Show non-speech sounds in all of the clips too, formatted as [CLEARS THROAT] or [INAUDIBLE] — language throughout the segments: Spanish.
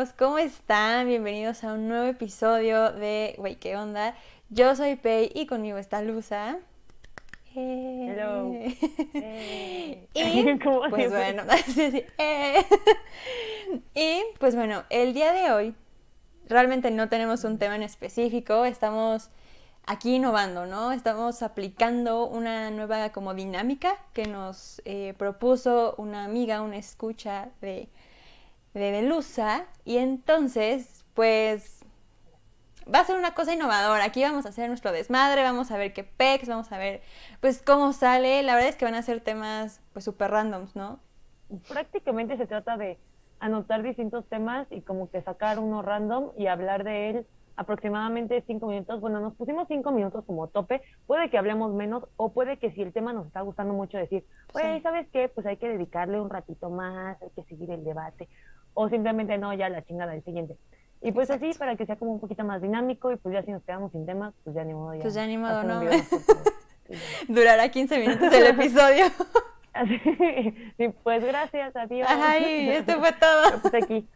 amigos, ¿cómo están? Bienvenidos a un nuevo episodio de Wey, ¿qué onda? Yo soy Pei y conmigo está Luza. Hello. [LAUGHS] Eh. Y [LAUGHS] pues bueno, [LAUGHS] eh. y pues bueno, el día de hoy realmente no tenemos un tema en específico, estamos aquí innovando, ¿no? Estamos aplicando una nueva como dinámica que nos eh, propuso una amiga, una escucha de, de Delusa. Y entonces, pues, va a ser una cosa innovadora. Aquí vamos a hacer nuestro desmadre, vamos a ver qué pex, vamos a ver, pues, cómo sale. La verdad es que van a ser temas, pues, súper randoms, ¿no? Prácticamente se trata de anotar distintos temas y como que sacar uno random y hablar de él aproximadamente cinco minutos. Bueno, nos pusimos cinco minutos como tope. Puede que hablemos menos o puede que si el tema nos está gustando mucho decir, güey, ¿sabes qué? Pues hay que dedicarle un ratito más, hay que seguir el debate. O simplemente no, ya la chingada del siguiente. Y pues así, para que sea como un poquito más dinámico y pues ya si nos quedamos sin tema, pues ya ni modo. Ya, pues ya ni modo, ¿no? [LAUGHS] Durará 15 minutos el [LAUGHS] episodio. Así, sí, pues gracias, adiós. Ay, esto fue todo. pues aquí.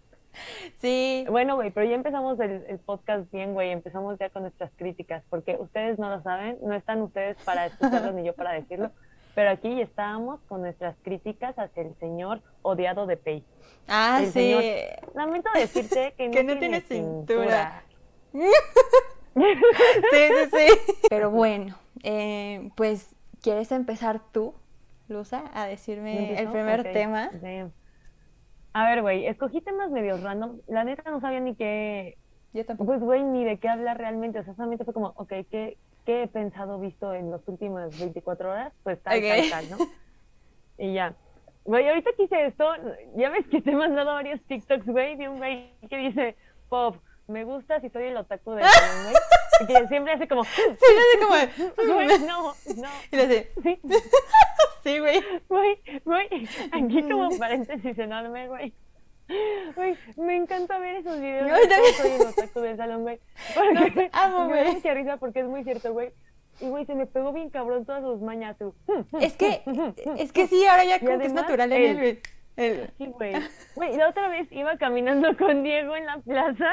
Sí. Bueno, güey, pero ya empezamos el, podcast bien, güey. Empezamos ya con nuestras críticas, porque ustedes no lo saben, no están ustedes para escucharlo ni yo para decirlo, pero aquí estábamos con nuestras críticas hacia el señor odiado de Pei. Ah, sí. lamento decirte [LAUGHS] que no, tiene, cintura. [LAUGHS] sí, sí, sí. Pero bueno, eh, pues, ¿quieres empezar tú, Luza, a decirme el primer tema? A ver, güey, escogí temas medio random. La neta no sabía ni qué. Yo tampoco. Pues, güey, ni de qué hablar realmente. O sea, solamente fue como, ok, ¿qué, qué he pensado, visto en los últimos 24 horas? Pues tal, tal, tal, ¿no? y ya. Güey, ahorita quise esto. Ya ves que te he mandado varios TikToks, güey, de un güey que dice, Pop, me gusta si soy el otaku de güey. [LAUGHS] Que siempre hace como. Sí, hace como. [LAUGHS] [LAUGHS] Güey, no, no. Y le hace. Sí. Sí, güey. Güey, güey, aquí como paréntesis enorme, güey. Güey, me encanta ver esos videos. Yo también. Soy el otaku del salón, güey. Porque amo, güey. Me da risa porque es muy cierto, güey. Y, güey, se me pegó bien cabrón todas sus mañas, tú. Es que, [LAUGHS] es que sí, ahora ya como que es natural en él, güey. Sí, güey. Güey, la otra vez iba caminando [LAUGHS] con Diego en la plaza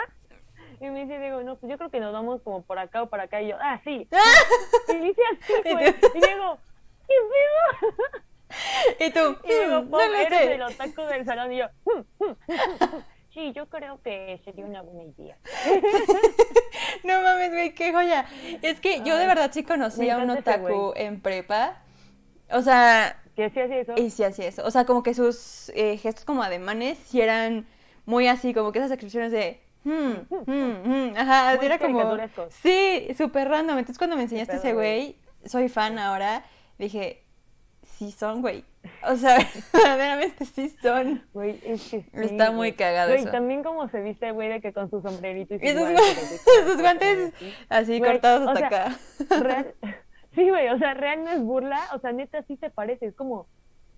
y me dice Diego, no, pues yo creo que nos vamos como por acá o por acá. Y yo, ah, sí. [LAUGHS] y dice así, güey. Y Diego, ¿Y tú? Y digo, no eres el otaku del salón. Y yo, sí, yo creo que sería una buena idea. [LAUGHS] no mames, güey, qué joya. Es que yo de verdad sí conocí a un otaku en prepa. O sea... ¿Que sí hacía eso? Y sí hacía eso. O sea, como que sus eh, gestos como ademanes sí eran muy así, como que esas expresiones de... Hmm, hmm, hmm, ajá, era como... Sí, súper random. Entonces cuando me enseñaste ese güey, soy fan ahora dije, sí son, güey. O sea, [LAUGHS] verdaderamente sí son. Güey, es que sí, Está muy cagado güey, también como se viste, güey, de que con su sombrerito y sus, guantes, [LAUGHS] guantes así cortados hasta acá. Real, [LAUGHS] sí, güey, o sea, real no es burla, o sea, neta sí se parece, es como...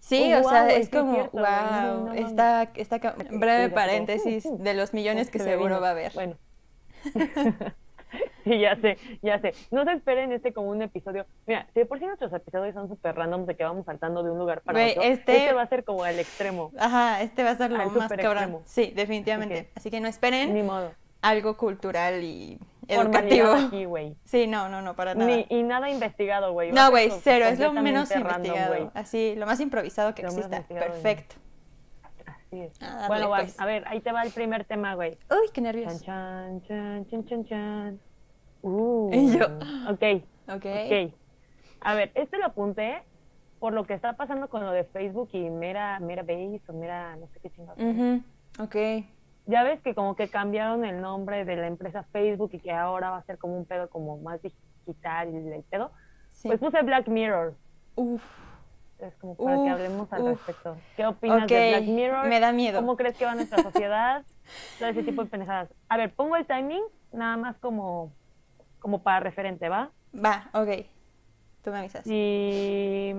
Sí, o sea, es como, wow, está, está, breve paréntesis de los millones que seguro va a haber. Bueno. [LAUGHS] Sí, ya sé, ya sé. No se esperen este como un episodio. Mira, si de por sí nuestros episodios son súper random de que vamos saltando de un lugar para otro, este... este... va a ser como el extremo. Ajá, este va a ser lo más cabrón. Sí, definitivamente. Así que no esperen. Ni modo. Algo cultural y educativo. aquí. [LAUGHS] Sí, no, no, no, para nada. y nada investigado, güey. No, güey, cero. Es lo menos investigado. Así, lo más improvisado que exista. Perfecto. Ah, bueno, pues. a ver, ahí te va el primer tema, güey. Uy, qué nervios. Chan, chan, chan, chan, chan. Uh, [LAUGHS] y yo. Ok. Ok. Ok. A ver, este lo apunté por lo que está pasando con lo de Facebook y Mera, Mera Base o Mera, no sé qué chingada. Ok. Ya ves que como que cambiaron el nombre de la empresa Facebook y que ahora va a ser como un pedo como más digital y el pedo. Pues puse Black Mirror. Uf es como para que hablemos al respecto. ¿Qué opinas de Black Mirror? Me da miedo. ¿Cómo crees que va nuestra [LAUGHS] sociedad? Todo ese tipo de pendejadas. A ver, pongo el timing nada más como, como para referente, ¿va? Va, ok. Tú me avisas. Y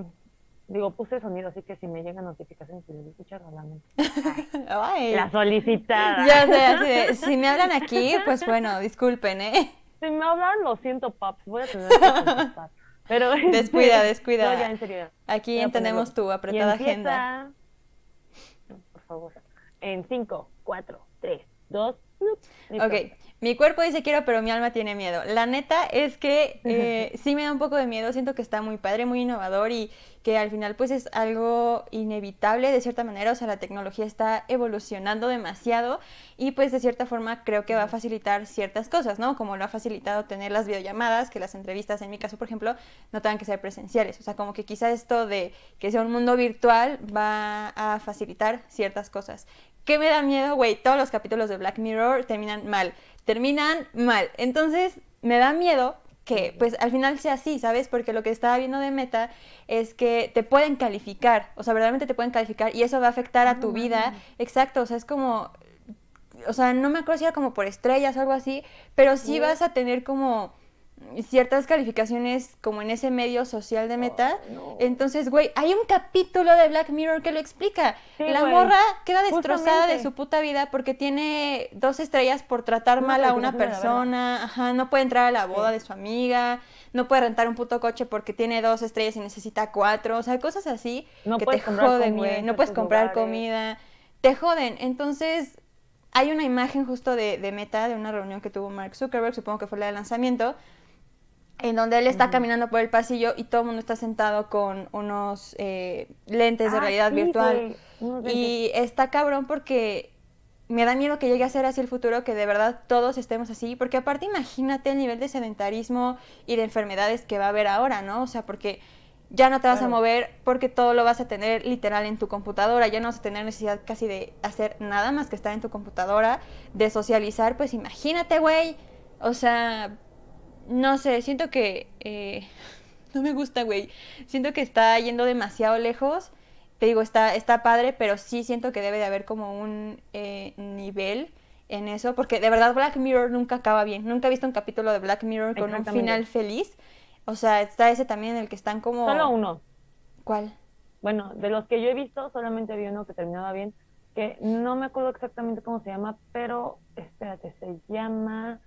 digo, puse sonido, así que si me llegan notificaciones, si les escucho, lamento. [LAUGHS] La solicitada. Ya sé, así de, si me hablan aquí, pues bueno, disculpen, ¿eh? Si me hablan, lo siento, paps, voy a tener [LAUGHS] que contestar. Pero descuida, [LAUGHS] descuida. No, ya, en serio. Aquí entendemos tu apretada agenda. Por favor. En 5, 4, 3, dos, Ok, mi cuerpo dice quiero, pero mi alma tiene miedo. La neta es que eh, sí me da un poco de miedo, siento que está muy padre, muy innovador y que al final pues es algo inevitable de cierta manera, o sea, la tecnología está evolucionando demasiado y pues de cierta forma creo que va a facilitar ciertas cosas, ¿no? Como lo ha facilitado tener las videollamadas, que las entrevistas en mi caso, por ejemplo, no tengan que ser presenciales, o sea, como que quizá esto de que sea un mundo virtual va a facilitar ciertas cosas. ¿Qué me da miedo, güey? Todos los capítulos de Black Mirror terminan mal, terminan mal. Entonces, me da miedo que pues al final sea así, ¿sabes? Porque lo que estaba viendo de meta es que te pueden calificar, o sea, verdaderamente te pueden calificar y eso va a afectar a tu vida. Exacto, o sea, es como, o sea, no me acuerdo si era como por estrellas o algo así, pero sí vas a tener como ciertas calificaciones como en ese medio social de meta. Entonces, güey, hay un capítulo de Black Mirror que lo explica. la morra queda destrozada de su puta vida porque tiene dos estrellas por tratar mal a una persona. Ajá, no puede entrar a la boda de su amiga. No puede rentar un puto coche porque tiene dos estrellas y necesita cuatro. O sea, cosas así que te joden, güey. No puedes comprar comida. Te joden. Entonces, hay una imagen justo de, de Meta, de una reunión que tuvo Mark Zuckerberg, supongo que fue la de lanzamiento, en donde él está caminando por el pasillo y todo el mundo está sentado con unos eh, lentes de ah, realidad virtual. Y está cabrón porque me da miedo que llegue a ser así el futuro, que de verdad todos estemos así, porque aparte imagínate el nivel de sedentarismo y de enfermedades que va a haber ahora, ¿no? O sea, porque ya no te vas a mover porque todo lo vas a tener literal en tu computadora, ya no vas a tener necesidad casi de hacer nada más que estar en tu computadora, de socializar, pues imagínate, güey. O sea, no sé, siento que... Eh, [LAUGHS] no me gusta, güey. Siento que está yendo demasiado lejos. Te digo, está, está padre, pero sí siento que debe de haber como un eh, nivel en eso, porque de verdad Black Mirror nunca acaba bien. Nunca he visto un capítulo de Black Mirror con un final feliz. O sea, está ese también en el que están como... Solo uno. ¿Cuál? Bueno, de los que yo he visto, solamente vi uno que terminaba bien, que no me acuerdo exactamente cómo se llama, pero espérate, se llama...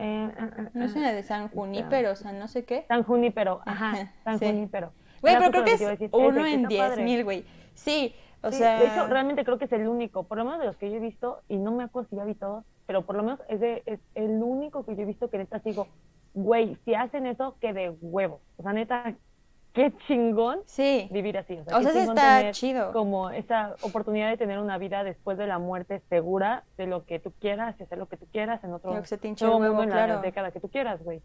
Eh, eh, eh, no es una de San Junípero, o sea, no sé qué. San Junípero, ajá, San Junípero. Güey, pero creo que es uno en diez mil, güey. Sí, o sea... De hecho, realmente creo que es el único, por lo menos de los que yo he visto, y no me acuerdo si ya vi todos, pero por lo menos es, de, es el único que yo he visto que neta sigo, güey, si hacen eso, que de huevo. O sea, neta, qué chingón sí. vivir así. O sea, o sea está chido. Como esa oportunidad de tener una vida después de la muerte segura de lo que tú quieras y hacer lo que tú quieras en otro mundo en la década que tú quieras, güey.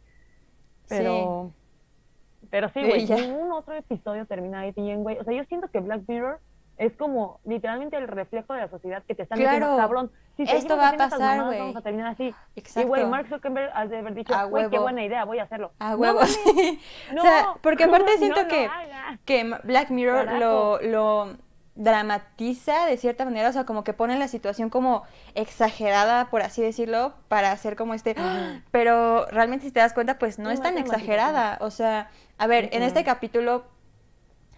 Pero, sí. [LAUGHS] pero sí, güey, ningún otro episodio termina ahí bien, güey. O sea, yo siento que Black Mirror es como literalmente el reflejo de la sociedad que te están diciendo, cabrón, si esto va a pasar, güey. Vamos a terminar así. Exacto. Y güey, Mark Zuckerberg ha de haber dicho, güey, qué buena idea, voy a hacerlo. A huevos. No, [LAUGHS] o sea, porque [LAUGHS] aparte siento que, que Black Mirror lo, lo dramatiza de cierta manera, o sea, como que pone la situación como exagerada, por así decirlo, para hacer como este, [GASPS] pero realmente si te das cuenta, pues no es tan exagerada, o sea, a ver, en este capítulo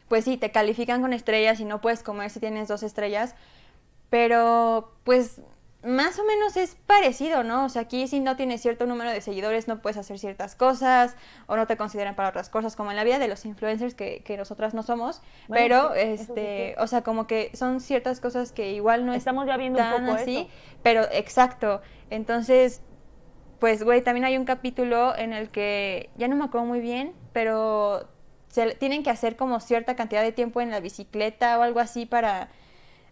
pues sí, te califican con estrellas y no puedes comer si tienes dos estrellas, pero pues más o menos es parecido, ¿no? O sea, aquí si no tienes cierto número de seguidores no puedes hacer ciertas cosas o no te consideran para otras cosas, como en la vida de los influencers que, que nosotras no somos, pero este, o sea, como que son ciertas cosas que igual no estamos ya viendo un poco así, pero exacto. Entonces, pues güey, también hay un capítulo en el que ya no me acuerdo muy bien, pero tienen que hacer como cierta cantidad de tiempo en la bicicleta o algo así para...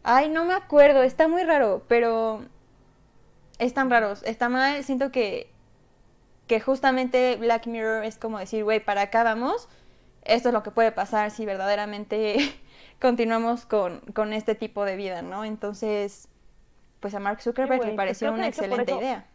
Ay, no me acuerdo, está muy raro, pero están raros, está mal, siento que, que justamente Black Mirror es como decir, güey, para acá vamos, esto es lo que puede pasar si verdaderamente [LAUGHS] continuamos con, con, este tipo de vida, ¿no? Entonces, pues a Mark Zuckerberg le pareció una excelente idea.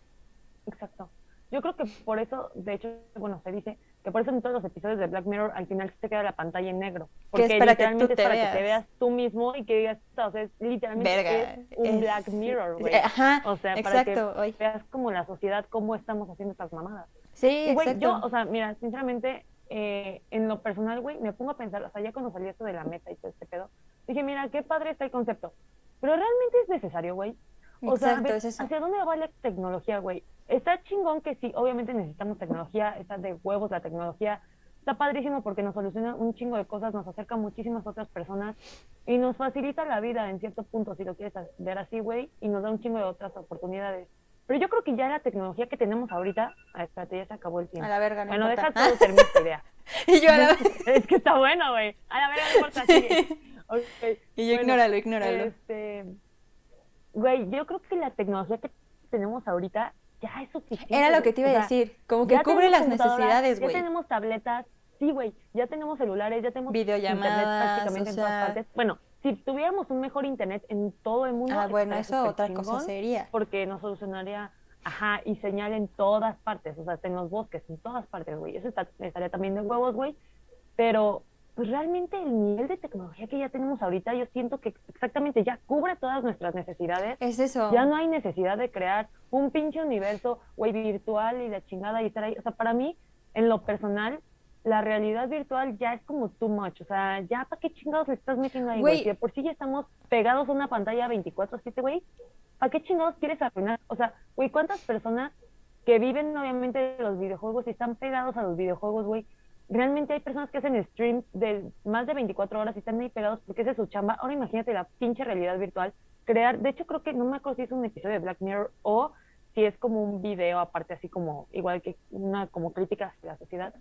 Exacto. Yo creo que por eso, de hecho, bueno, se dice que por eso en todos los episodios de Black Mirror al final se queda la pantalla en negro. Porque es para literalmente que es para que te veas tú mismo y que digas, o sea, es literalmente un Black Mirror, güey. Ajá, o sea, para que veas como la sociedad, cómo estamos haciendo estas mamadas. Sí, güey, yo, o sea, mira, sinceramente, eh, en lo personal, güey, me pongo a pensar, o sea, ya cuando salió esto de la meta y todo este pedo, dije, mira, qué padre está el concepto. Pero realmente es necesario, güey. O sea, ¿hacia dónde va la tecnología, güey? Está chingón que sí, obviamente necesitamos tecnología, está de huevos la tecnología, está padrísimo porque nos soluciona un chingo de cosas, nos acerca a muchísimas otras personas y nos facilita la vida en cierto punto, si lo quieres ver así, güey, y nos da un chingo de otras oportunidades. Pero yo creo que ya la tecnología que tenemos ahorita, ah, espérate, ya se acabó el tiempo. A la verga, no Bueno, deja todo terminar esta idea. [LAUGHS] y yo a la Es que está bueno, güey. A la verga no importa, sigue. [LAUGHS] Y yo ignóralo, ignóralo. Este, güey, yo creo que la tecnología que tenemos ahorita ya es suficiente. Era lo que te iba a decir, como que cubre las necesidades, güey. Ya tenemos tabletas, sí, güey, ya tenemos celulares, ya tenemos videollamadas, internet prácticamente en todas partes. Bueno, si tuviéramos un mejor internet en todo el mundo, ah, bueno, eso otra cosa sería. Porque nos solucionaría, ajá, y señal en todas partes, o sea, en los bosques, en todas partes, güey. Eso estaría también de huevos, güey. Pero pues realmente el nivel de tecnología que ya tenemos ahorita, yo siento que exactamente ya cubre todas nuestras necesidades. Es eso. Ya no hay necesidad de crear un pinche universo, güey, virtual y la chingada y estar ahí. O sea, para mí, en lo personal, la realidad virtual ya es como too much. O sea, ya para qué chingados le estás metiendo ahí, güey. por si ya estamos pegados a una pantalla 24-7, güey. ¿Para qué chingados quieres arruinar? O sea, güey, ¿cuántas personas que viven obviamente de los videojuegos y están pegados a los videojuegos, güey? Realmente hay personas que hacen streams de más de 24 horas y están ahí pegados porque esa es su chamba. Ahora imagínate la pinche realidad virtual. Crear, de hecho creo que no me acuerdo si es un episodio de Black Mirror o si es como un video aparte así como, igual que una como crítica hacia la sociedad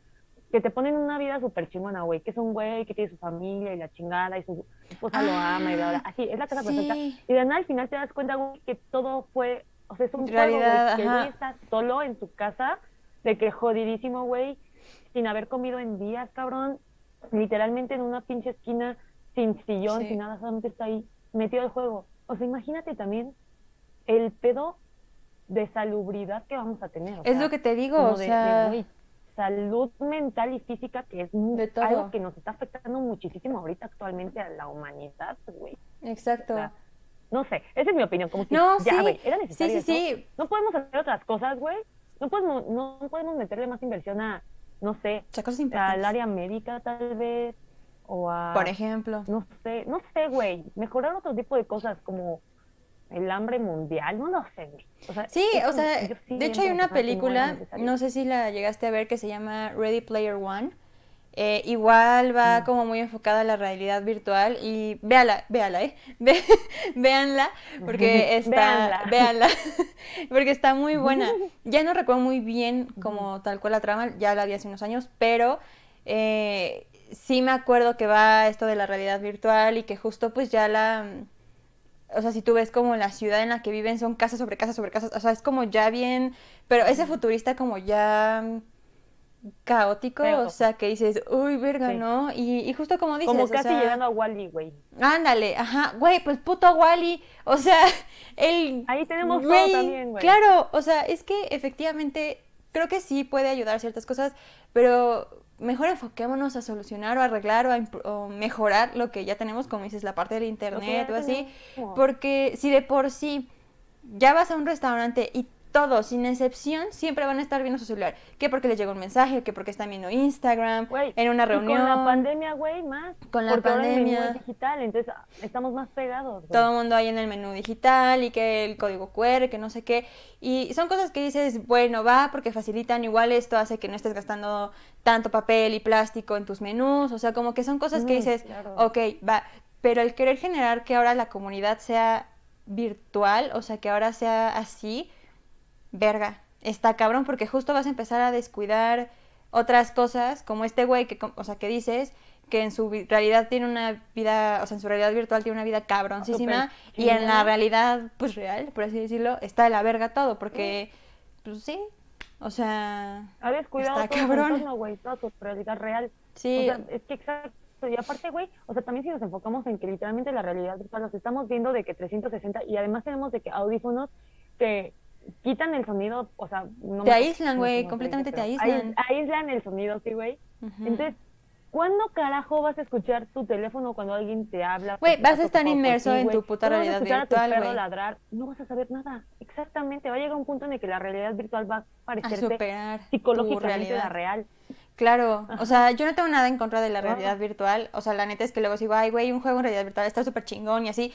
que te ponen una vida súper chingona, güey, que es un güey que tiene su familia y la chingada y su esposa lo ama y bla, bla. Así, es la casa perfecta. Y de nada al final te das cuenta, güey, que todo fue, o sea, es un juego, güey, que está solo en su casa, de que jodidísimo, güey, sin haber comido en días, cabrón, literalmente en una pinche esquina, sin sillón, sin nada, solamente está ahí, metido al juego. O sea, imagínate también el pedo de salubridad que vamos a tener. es lo que te digo, o sea salud mental y física, que es algo que nos está afectando muchísimo ahorita actualmente a la humanidad, güey. Exacto. no sé, esa es mi opinión, como que no, ya, güey, era necesario sí, sí, sí. No podemos hacer otras cosas, güey. No podemos, no, podemos meterle más inversión a, no sé, al área médica tal vez, o a... Por ejemplo. No sé, no sé, güey, mejorar otro tipo de cosas como el hambre mundial, no lo sé. sí, o sea, de hecho hay una película, no sé si la llegaste a ver, que se llama Ready Player One. Eh, igual va como muy enfocada a la realidad virtual y véala, véala, ¿eh? [LAUGHS] véanla porque está, véanla. [LAUGHS] porque está muy buena. [LAUGHS] Ya no recuerdo muy bien como tal cual la trama, ya la vi hace unos años, pero eh, sí me acuerdo que va esto de la realidad virtual y que justo pues ya la o sea, si tú ves como la ciudad en la que viven son casas sobre casas sobre casas, o sea, es como ya bien, pero ese futurista como ya caótico, o sea, que dices, uy, verga, ¿no? Y, justo como dices, como casi llegando a Wally, güey. Ándale, ajá, güey, pues puto Wally, o sea, [LAUGHS] el Ahí tenemos todo también, güey. Claro, o sea, es que efectivamente creo que sí puede ayudar a ciertas cosas, pero mejor enfoquémonos a solucionar o arreglar o, mejorar lo que ya tenemos, como dices, la parte del internet o así, porque si de por sí ya vas a un restaurante y todos, sin excepción, siempre van a estar viendo su celular. Que porque les llegó un mensaje, que porque están viendo Instagram, en una reunión. con la pandemia, güey, más. Con la pandemia. Ahora digital, entonces estamos más pegados. Todo el mundo ahí en el menú digital y que el código QR, que no sé qué. Y son cosas que dices, bueno, va porque facilitan, igual esto hace que no estés gastando tanto papel y plástico en tus menús. O sea, como que son cosas que mm, dices, ok, va. Pero el querer generar que ahora la comunidad sea virtual, o sea, que ahora sea así verga, está cabrón porque justo vas a empezar a descuidar otras cosas, como este güey que, o sea, que dices que en su realidad tiene una vida, o sea, en su realidad virtual tiene una vida cabroncísima y en la realidad, pues real, por así decirlo, está de la verga todo, porque, pues sí, o sea, ha descuidado está todo cabrón. güey, toda tu realidad real. Sí. O sea, es que exacto. Y aparte, güey, o sea, también si nos enfocamos en que literalmente la realidad virtual nos estamos viendo de que 360 y además tenemos de que audífonos que quitan el sonido, o sea, no te aíslan, güey, completamente te aíslan. Aíslan el sonido, sí, güey. Entonces, ¿cuándo carajo vas a escuchar tu teléfono cuando alguien te habla? Güey, vas a estar inmerso en tu puta realidad virtual, vas a a tu perro ladrar, no vas a saber nada. Exactamente, va a llegar un punto en el que la realidad virtual va a parecer psicológicamente la real. Claro, o sea, yo no tengo nada en contra de la realidad virtual, o sea, la neta es que luego digo, ay, güey, un juego en realidad virtual está súper chingón y así,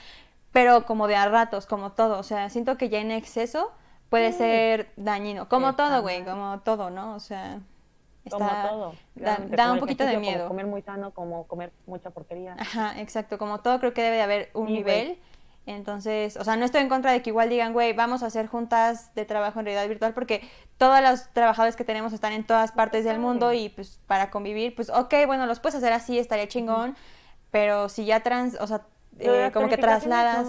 pero como de a ratos, como todo, o sea, siento que ya en exceso puede ser dañino. Como todo, güey, como todo, ¿no? O sea. como todo. Da, un poquito de miedo. comer muy sano, como comer mucha porquería. Ajá, exacto. Como todo, creo que debe de haber un nivel. Entonces, o sea, no estoy en contra de que igual digan, güey, vamos a hacer juntas de trabajo en realidad virtual, porque todos los trabajadores que tenemos están en todas partes del mundo y pues para convivir, pues ok, bueno, los puedes hacer así, estaría chingón, pero si ya trans, o sea, eh, como que trasladas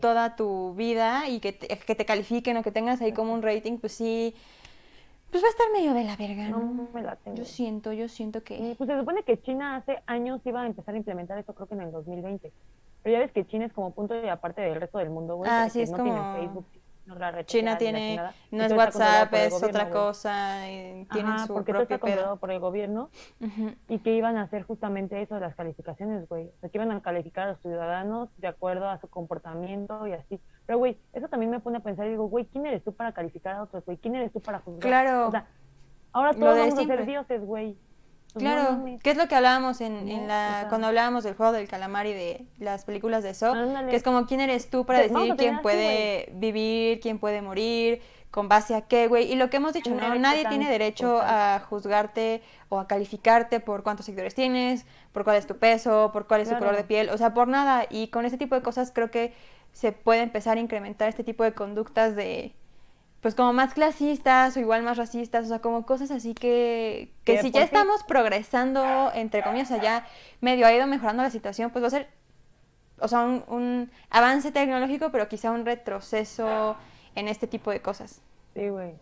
toda tu vida y que te, que te califiquen o que tengas ahí como un rating, pues sí, pues va a estar medio de la verga, ¿no? me late. Yo siento, yo siento que... Pues se supone que China hace años iba a empezar a implementar eso, creo que en el 2020. Pero ya ves que China es como punto de aparte del resto del mundo, güey. Ah, sí, es no como... Tiene Facebook, China tiene, no es WhatsApp, es otra cosa, y tienen su porque propio está controlado por el gobierno y que iban a hacer justamente eso de las calificaciones, güey. O sea, que iban a calificar a los ciudadanos de acuerdo a su comportamiento y así. Pero, güey, eso también me pone a pensar y digo, güey, ¿quién eres tú para calificar a otros, güey? ¿Quién eres tú para juzgar? Claro. O sea, ahora todos vamos a ser dioses, güey. Claro, ¿qué es lo que hablábamos en, la, cuando hablábamos del juego del calamar y de las películas de eso? Que es como, ¿quién eres tú para decidir quién puede vivir, quién puede morir, con base a qué, güey? Y lo que hemos dicho, ¿no? Nadie tiene derecho a juzgarte o a calificarte por cuántos seguidores tienes, por cuál es tu peso, por cuál es tu color de piel, o sea, por nada. Y con ese tipo de cosas creo que se puede empezar a incrementar este tipo de conductas de pues como más clasistas o igual más racistas, o sea, como cosas así que, que si ya estamos progresando, entre comillas, allá medio ha ido mejorando la situación, pues va a ser, o sea, un, un avance tecnológico, pero quizá un retroceso en este tipo de cosas. Sí, güey.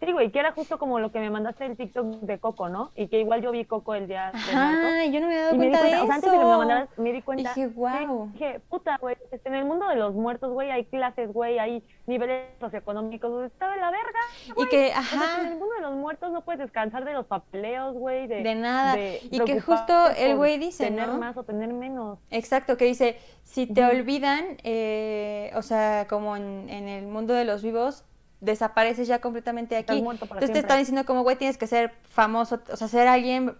Sí, güey, que era justo como lo que me mandaste el TikTok de Coco, ¿no? Y que igual yo vi Coco el día Ah, yo no me había dado cuenta, de eso. O sea, antes de que me mandaras, me di cuenta. Dije, wow. Dije, puta, güey, este, en el mundo de los muertos, güey, hay clases, güey, hay niveles socioeconómicos, está de la verga, Y que, ajá. en el mundo de los muertos no puedes descansar de los papeleos, güey, de... De nada. y que justo el güey dice, tener más o tener menos. Exacto, que dice, si te olvidan, eh, o sea, como en, en el mundo de los vivos, desapareces ya completamente aquí. Entonces te están diciendo como, güey, tienes que ser famoso, o sea, ser alguien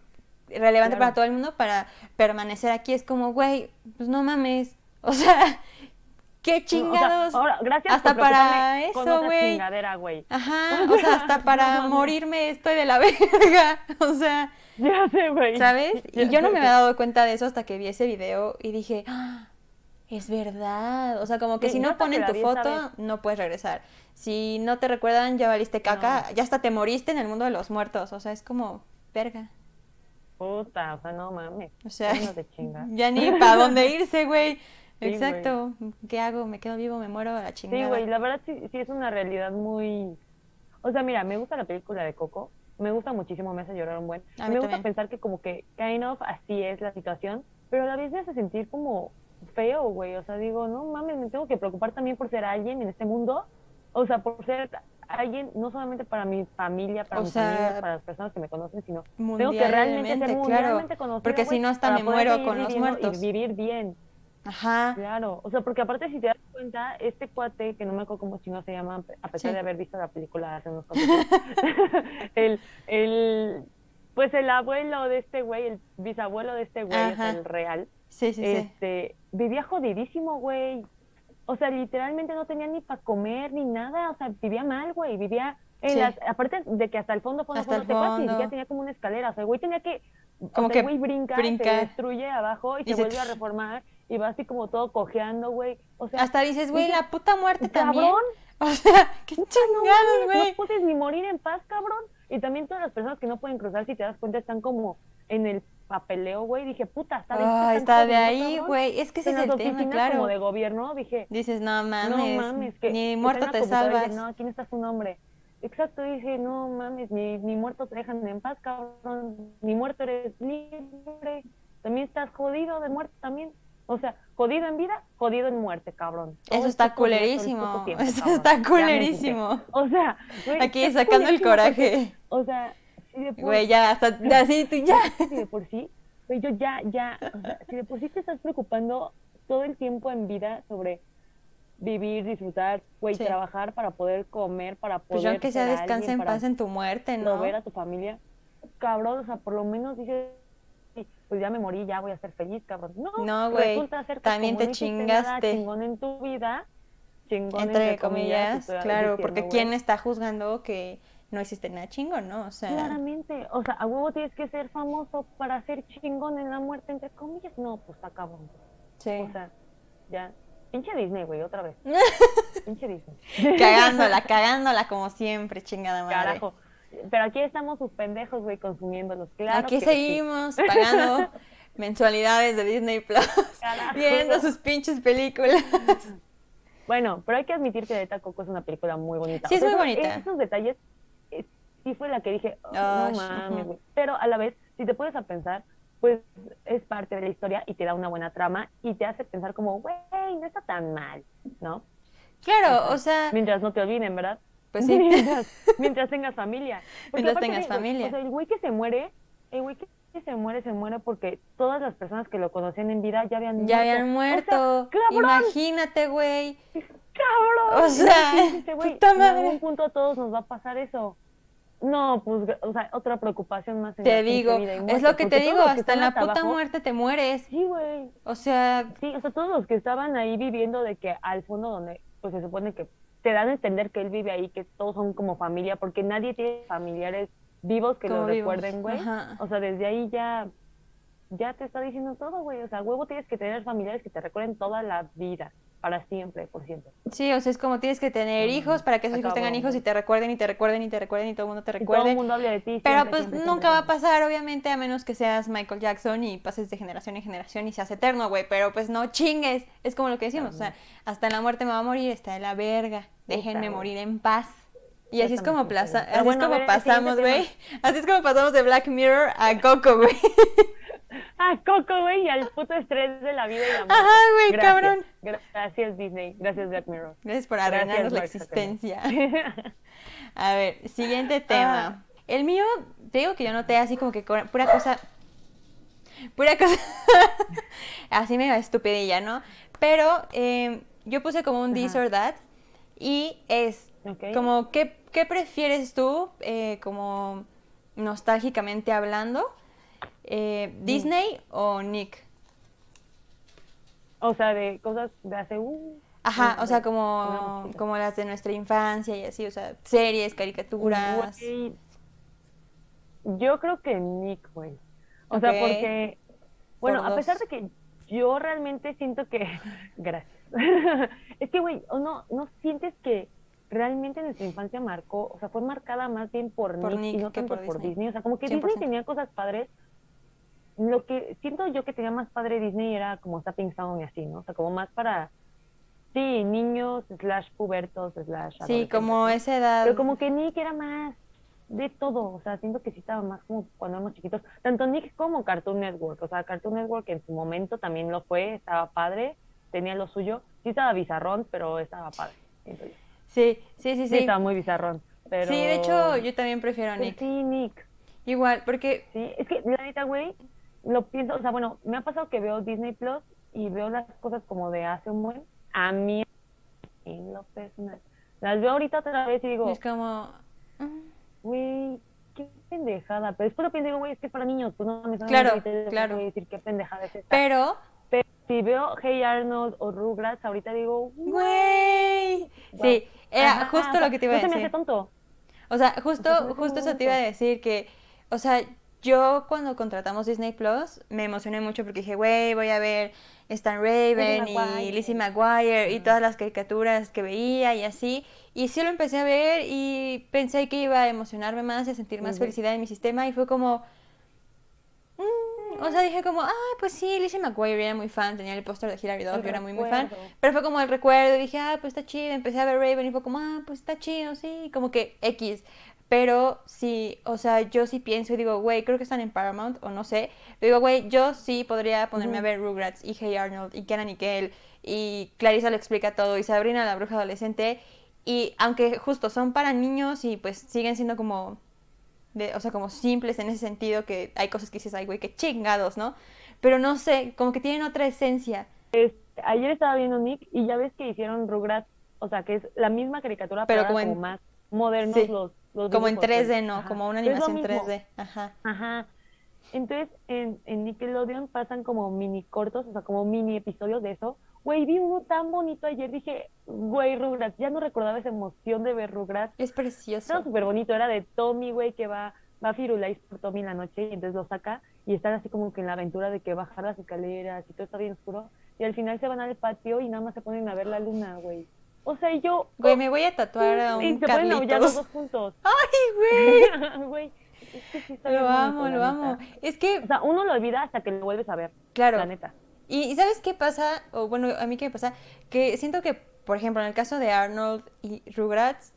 relevante para todo el mundo para permanecer aquí. Es como, güey, pues no mames. [LAUGHS] O sea, qué chingados. ahora, gracias hasta para eso, güey. Ajá, [LAUGHS] o sea, hasta para morirme estoy de la [LAUGHS] verga. O sea, ya sé, güey. ¿Sabes? y yo no me había dado cuenta de eso hasta que vi ese video y dije, ¡Ah! Es verdad. O sea, como que si no ponen tu foto, no puedes regresar. Si no te recuerdan, ya valiste caca, ya hasta te moriste en el mundo de los muertos. O sea, es como, verga. Puta, o sea, no mames. O sea, [LAUGHS] ya ni para dónde [LAUGHS] irse, güey. Exacto. ¿Qué hago? ¿Me quedo vivo? ¿Me muero? A la chingada. Sí, güey, la verdad sí, sí es una realidad muy... O sea, mira, me gusta la película de Coco. Me gusta muchísimo, me hace llorar un buen. A me gusta pensar que como que kind of así es la situación, pero a la vez me hace sentir como feo, güey. O sea, digo, no mames, me tengo que preocupar también por ser alguien en este mundo. O sea, por ser alguien, no solamente para mi familia, para mis amigos, para las personas que me conocen, sino tengo que realmente ser mundialmente claro, Porque si no, hasta me muero con los muertos. Y vivir bien. Ajá. Claro, o sea, porque aparte si te das cuenta, este cuate, que no me acuerdo cómo chino se llama, a pesar de haber visto la película hace unos cuantos [LAUGHS] el, el, pues el abuelo de este güey, el bisabuelo de este güey, es el real, Sí, sí, este, Vivía jodidísimo, güey. O sea, literalmente no tenía ni para comer ni nada. O sea, vivía mal, güey. Vivía en las, aparte de que hasta el fondo, fondo, hasta fondo, el fondo. tenía como una escalera. O sea, el güey tenía que, como que güey brinca, se destruye abajo y, se, vuelve a reformar y va así como todo cojeando, güey. O sea, hasta dices, güey, la puta muerte también. Cabrón. [LAUGHS] O sea, qué chingados, güey. No puedes ni morir en paz, cabrón. Y también todas las personas que no pueden cruzar, si te das cuenta, están como en el papeleo, güey, dije, puta, está de, ah, está de ahí, güey. Es que ese es el tema, claro. como de gobierno, dije. Dices, no mames, no mames que, ni muerto te salvas. no, ¿quién está su nombre? Exacto, dije, no mames, ni, ni muerto te dejan en paz, cabrón. Ni muerto eres libre. También estás jodido de muerte también. O sea, jodido en vida, jodido en muerte, cabrón. Eso está culerísimo. [LAUGHS] Eso está culerísimo. O sea, aquí [LAUGHS] sacando el coraje. O sea, Güey, ya, hasta [LAUGHS] así, tú ya. Si de por sí, güey, yo ya, ya, o sea, si de por sí te estás preocupando todo el tiempo en vida sobre vivir, disfrutar, güey, trabajar para poder comer, para poder. Pues yo aunque sea descansa en paz en tu muerte, ¿no? ver a tu familia. Cabrón, o sea, por lo menos dices, pues ya me morí, ya voy a ser feliz, cabrón. No, no güey. También te chingaste. chingón en tu vida, chingón entre, comillas, claro, porque quién está juzgando que no hiciste nada chingón, ¿no? O sea... Claramente, o sea, a huevo tienes que ser famoso para ser chingón en la muerte, entre comillas. No, pues acabó. Sí. O sea, ya. Pinche Disney, güey, otra vez. [LAUGHS] Pinche Disney. Cagándola, cagándola como siempre, chingada madre. Carajo. Pero aquí estamos sus pendejos, güey, consumiéndolos. Claro aquí seguimos pagando [LAUGHS] mensualidades de Disney Plus, viendo sus pinches películas. Bueno, pero hay que admitir que Neta Coco es una película muy bonita. Sí, es muy bonita. Esos detalles, sí fue la que dije, oh, no mames, güey. Pero a la vez, si te puedes a pensar, pues es parte de la historia y te da una buena trama y te hace pensar como, güey, no está tan mal, ¿no? Claro, o sea... Mientras no te olviden, ¿verdad? Pues sí. [LAUGHS] Mientras, tengas familia. [LAUGHS] mientras tengas familia. O sea, el güey que se muere, el güey que se muere, se muere porque todas las personas que lo conocían en vida ya habían muerto. Ya habían muerto. Imagínate, güey. ¡Cabrón! O sea, madre. En algún punto a todos nos va a pasar eso. No, pues, o sea, otra preocupación más. En te digo, es lo que te digo, hasta en la puta muerte te mueres. Sí, güey. O sea. Sí, o sea, todos los que estaban ahí viviendo de que al fondo donde, pues se supone que te dan a entender que él vive ahí, que todos son como familia, porque nadie tiene familiares vivos que lo recuerden, güey. O sea, desde ahí ya, ya te está diciendo todo, güey. O sea, huevo tienes que tener familiares que te recuerden toda la vida, para siempre, por siempre. Sí, o sea, es como tienes que tener hijos para que esos hijos tengan hijos y te recuerden y te recuerden y te recuerden y todo el mundo te recuerde. todo el mundo hable de ti. Pero pues nunca va a pasar, obviamente, a menos que seas Michael Jackson y pases de generación en generación y seas eterno, güey. Pero pues no chingues. Es como lo que decimos, o sea, hasta la muerte me va a morir, está de la verga. Déjenme morir en paz. Y así es como, plaza, así es como pasamos, güey. [LAUGHS] Así es como pasamos de Black Mirror a Coco, güey. [LAUGHS] [LAUGHS] a Coco, güey, y al puto estrés de la vida y la muerte. Ajá, güey, cabrón. Gracias, Disney. Gracias, Black Mirror. Gracias por arruinarnos la existencia. [LAUGHS] a ver, siguiente tema. Ah. El mío, te digo que yo noté así como que pura cosa. Pura cosa. [LAUGHS] así me va estupidilla, ¿no? Pero eh, yo puse como un this or that. Y es como, ¿qué, ¿qué, prefieres tú, eh, como nostálgicamente hablando? Eh, ¿Disney o Nick? O sea, de cosas de hace un... Ajá, o sea, como, como las de nuestra infancia y así, o sea, series, caricaturas. Yo creo que Nick, güey. O sea, porque, bueno, a pesar de que yo realmente siento que, [LAUGHS] gracias, [LAUGHS] es que, güey, no, no sientes que realmente nuestra infancia marcó, o sea, fue marcada más bien por, Nick, y no tanto por Disney. O sea, como que Disney tenía cosas padres. Lo que siento yo que tenía más padre Disney era como Stepping Stone y así, ¿no? O sea, como más para, sí, niños, slash pubertos, slash... Sí, como esa edad. Pero como que Nick era más de todo, o sea, siento que sí estaba más como cuando éramos chiquitos, tanto Nick como Cartoon Network, o sea, Cartoon Network en su momento también lo fue, estaba padre, tenía lo suyo, sí estaba bizarrón, pero estaba padre, siento yo. Sí, sí, sí, sí. Está muy bizarrón. Pero... Sí, de hecho, yo también prefiero a pues Nick. Sí, Nick. Igual, porque... Sí, es que la neta, güey, lo pienso, o sea, bueno, me ha pasado que veo Disney Plus y veo las cosas como de hace un buen, a mí, en lo personal. Las veo ahorita otra vez y digo... Es como... Mm". Güey, qué pendejada. Pero después lo pienso y digo, güey, es que para niños, pues no me Claro, claro. decir qué pendejada es esta. Pero pero si veo Hey Arnold o Rugrats, ahorita digo, güey. Sí, era justo lo que te iba a decir. No se me hace tonto. O sea, justo, justo eso te iba a decir que, o sea, yo cuando contratamos Disney Plus me emocioné mucho porque dije, güey, voy a ver Stan Raven y Lizzie McGuire y todas las caricaturas que veía y así. Y sí lo empecé a ver y pensé que iba a emocionarme más y a sentir más felicidad en mi sistema y fue como, o sea, dije como, ah, pues sí, Lizzie McGuire era muy fan, tenía el póster de Hilary Duff, yo era muy, muy fan. Pero fue como el recuerdo, dije, ah, pues está chido. Empecé a ver Raven y fue como, ah, pues está chido, sí, como que X. Pero sí, o sea, yo sí pienso y digo, güey, creo que están en Paramount, o no sé. digo, güey, yo sí podría ponerme a ver Rugrats y Hey Arnold y Kenan y Kel y Clarissa lo explica todo y Sabrina la bruja adolescente. Y aunque justo son para niños y pues siguen siendo como o sea, como simples en ese sentido, que hay cosas que dices, ay, güey, qué chingados, ¿no? Pero no sé, como que tienen otra esencia. ayer estaba viendo Nick y ya ves que hicieron Rugrats, o sea, que es la misma caricatura, pero, como, más modernos los, los, Como en 3D, pues. ¿no? Como una animación 3D. Ajá. Ajá. Entonces, en, en, Nickelodeon pasan como mini cortos, o sea, como mini episodios de eso, güey, vi uno tan bonito ayer, dije, güey, Rugrats, ya no recordaba esa emoción de ver Rugrats. Es precioso. Era súper bonito, era de Tommy, güey, que va, va a Firulais por Tommy en la noche y entonces lo saca y están así como que en la aventura de que bajar las escaleras y todo está bien oscuro y al final se van al patio y nada más se ponen a ver la luna, güey. O sea, yo... Güey, me voy a tatuar a un Y se a aullar los dos juntos. [LAUGHS] ¡Ay, güey! [LAUGHS] güey, es que sí Lo amo, bonito, lo amo. neta. Es que, O sea, uno lo olvida hasta que lo vuelves a ver. claro. La neta. Y, y ¿sabes qué pasa? O bueno, a mí qué me pasa, que siento que, por ejemplo, en el caso de Arnold y Rugrats,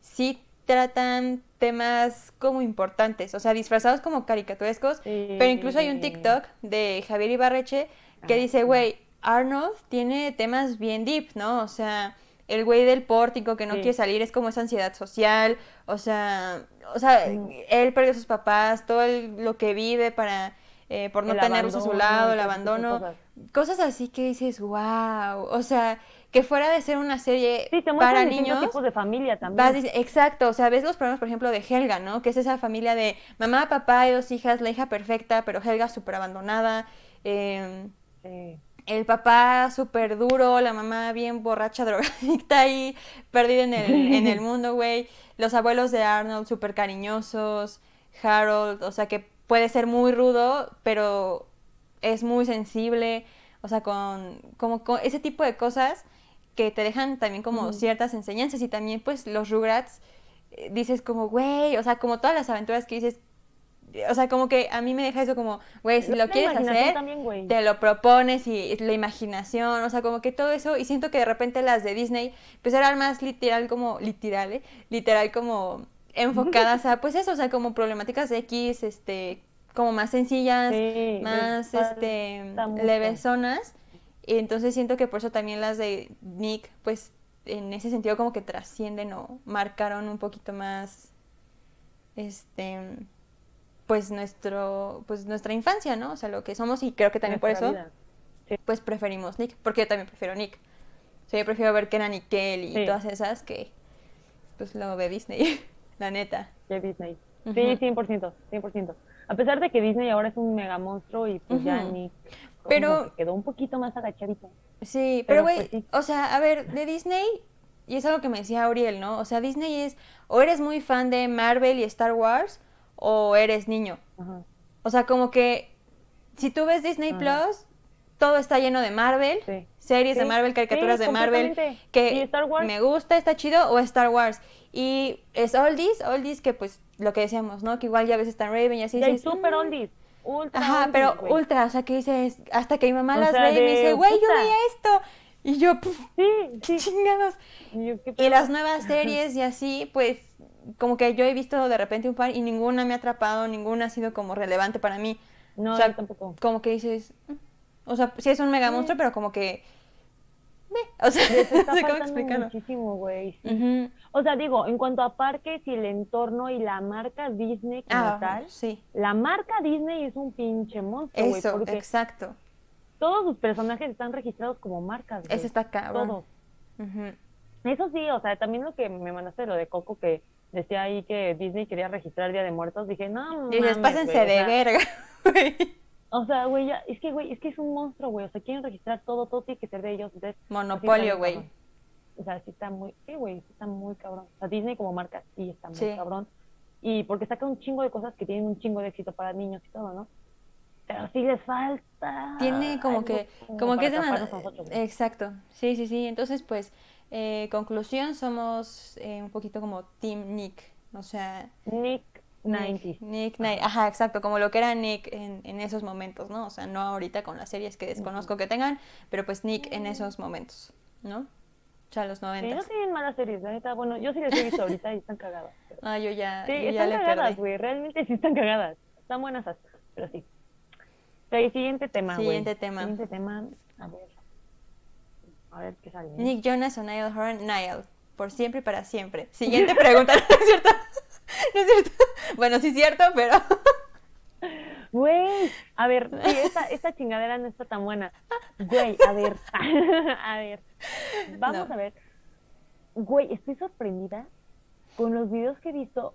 sí tratan temas como importantes, o sea, disfrazados como caricaturescos, pero incluso hay un. TikTok de Javier Ibarreche que Ah, dice, güey, Arnold tiene temas bien deep, ¿no? O sea, el güey del pórtico que no Sí. quiere salir es como esa ansiedad social, o sea, o sea, él perdió a sus papás, todo el- lo que vive para eh, por no El tenerlos a su lado, el abandono, cosas. cosas así que dices, wow, o sea, que fuera de ser una serie Sí, te para niños, tipos de familia también. vas exacto, o sea, ves los problemas, por ejemplo, de Helga, ¿no? Que es esa familia de mamá, papá y dos hijas, la hija perfecta, pero Helga súper abandonada, em, Sí. El papá súper duro, la mamá bien borracha, [LAUGHS] drogadicta ahí, perdida en el, en el [LAUGHS] mundo, güey. Los abuelos de Arnold súper cariñosos, Harold, o sea que puede ser muy rudo, pero es muy sensible, o sea, con, como, con ese tipo de cosas que te dejan también como ciertas enseñanzas y también pues los Rugrats, eh, dices como, güey, o sea, como todas las aventuras que dices, o sea, como que a mí me deja eso como, güey, si lo quieres hacer, también, te lo propones y la imaginación, o sea, como que todo eso, y siento que de repente las de Disney, pues eran más literal como, literal, ¿eh? literal como enfocadas a, pues eso, o sea, como problemáticas X, este, como más sencillas, Sí, más, este, levesonas, y entonces siento que por eso también las de Nick, pues, en ese sentido como que trascienden o marcaron un poquito más, este, pues nuestro, pues nuestra infancia, ¿no? O sea, lo que somos y creo que también por eso. Sí. pues preferimos Nick, porque yo también prefiero Nick. O sea, yo prefiero ver Kenan y Kel y Sí. todas esas que, pues, lo de Disney, [LAUGHS] la neta. de Disney. Ujú. Sí, 100%, 100%. A pesar de que Disney ahora es un mega monstruo y pues ya Ujú. ni como Pero- que quedó un poquito más agachadito. Sí, Pero, pero güey, pues, sí. o sea, a ver, de Disney, y es algo que me decía Auriel, ¿no? O sea, Disney es, o eres muy fan de Marvel y Star Wars, o eres niño. Ajá. O sea, como que si tú ves Disney Ajá. Plus, todo está lleno de Marvel, Sí. series de Marvel, caricaturas sí, de Marvel, que Y Star Wars. me gusta, está chido, o Star Wars. Y es oldies, oldies que pues lo que decíamos, ¿no? Que igual ya ves están Raven y así Y super "Mm". oldies. Ultra Ajá, oldies, pero ultra, o sea, que dices, hasta que mi mamá O las sea, ve y me dice, güey, yo veía esto. Y yo, "Puf, Sí, sí. chingados. Y yo, ¿qué Y las nuevas series y así, pues, como que yo he visto de repente un par y ninguna me ha atrapado, ninguna ha sido como relevante para mí. No, o sea, yo tampoco. Como que dices, "Mm". o sea, sí es un mega monstruo, pero como que, [LAUGHS] o sea, no sé cómo explicarlo. muchísimo, güey. sí. O sea, digo, en cuanto a parques y el entorno y la marca Disney como Ah, tal, sí, la marca Disney es un pinche monstruo, güey, eso, exacto. todos sus personajes están registrados como marcas, güey. Ese está cabrón. Todos. Eso sí, o sea, también lo que me mandaste lo de Coco que decía ahí que Disney quería registrar Día de Muertos, dije, no, dices, mames, pásense güey", o de sea, verga, [LAUGHS] güey. O sea, güey, ya, es que, güey, es que es un monstruo, güey, o sea, quieren registrar todo, todo tiene que ser de ellos, entonces... Monopolio, güey. O sea, sí está muy, sí, güey, sí está muy cabrón. O sea, Disney como marca sí está muy Sí. cabrón. Y porque saca un chingo de cosas que tienen un chingo de éxito para niños y todo, ¿no? Pero sí les falta. Tiene como que, como que es para demasiado... atraparnos a nosotros, güey. Exacto, sí, sí, sí. Entonces, pues, eh, conclusión, somos eh, un poquito como Team Nick. O sea, Nick Nick, 90 Nick, Night- ajá, exacto, como lo que era Nick en, en esos momentos, ¿no? O sea, no ahorita con las series que desconozco que tengan, pero pues Nick en esos momentos, ¿no? O sea, los Sí, no tienen malas series, la neta. Bueno, yo sí las he visto ahorita y están cagadas. pero- Ah, yo ya, Sí, yo ya están cagadas, güey. Realmente sí están cagadas. Están buenas, esas, pero sí. Ok, siguiente tema, güey. Siguiente tema. Siguiente tema. A ver. A ver qué sale. Nick Jonas o Niall Horan, Niall, por siempre y para siempre. Siguiente pregunta, [LAUGHS] ¿no es cierto? [LAUGHS] ¿No es cierto? Bueno, sí es cierto, pero... [LAUGHS] Güey, a ver, sí, esta, esta chingadera no está tan buena. Güey, a ver, a ver, vamos No. a ver. Güey, estoy sorprendida con los videos que he visto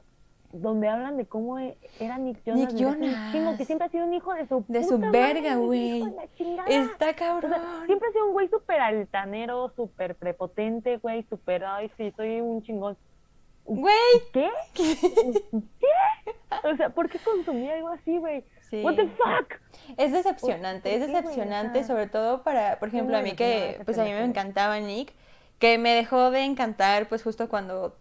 donde hablan de cómo e, era Nick Jonas. Nick Jonas. que siempre ha sido un hijo de su De su verga, güey. Está cabrón. siempre ha sido un güey súper altanero, súper prepotente, güey, súper, ay, sí, soy un chingón. Güey. ¿Qué? ¿Qué? O sea, ¿por qué consumía algo así, güey? Sí. What the fuck? Es decepcionante, es decepcionante, sobre todo para, por ejemplo, a mí que, pues a mí me encantaba Nick, que me dejó de encantar, pues justo cuando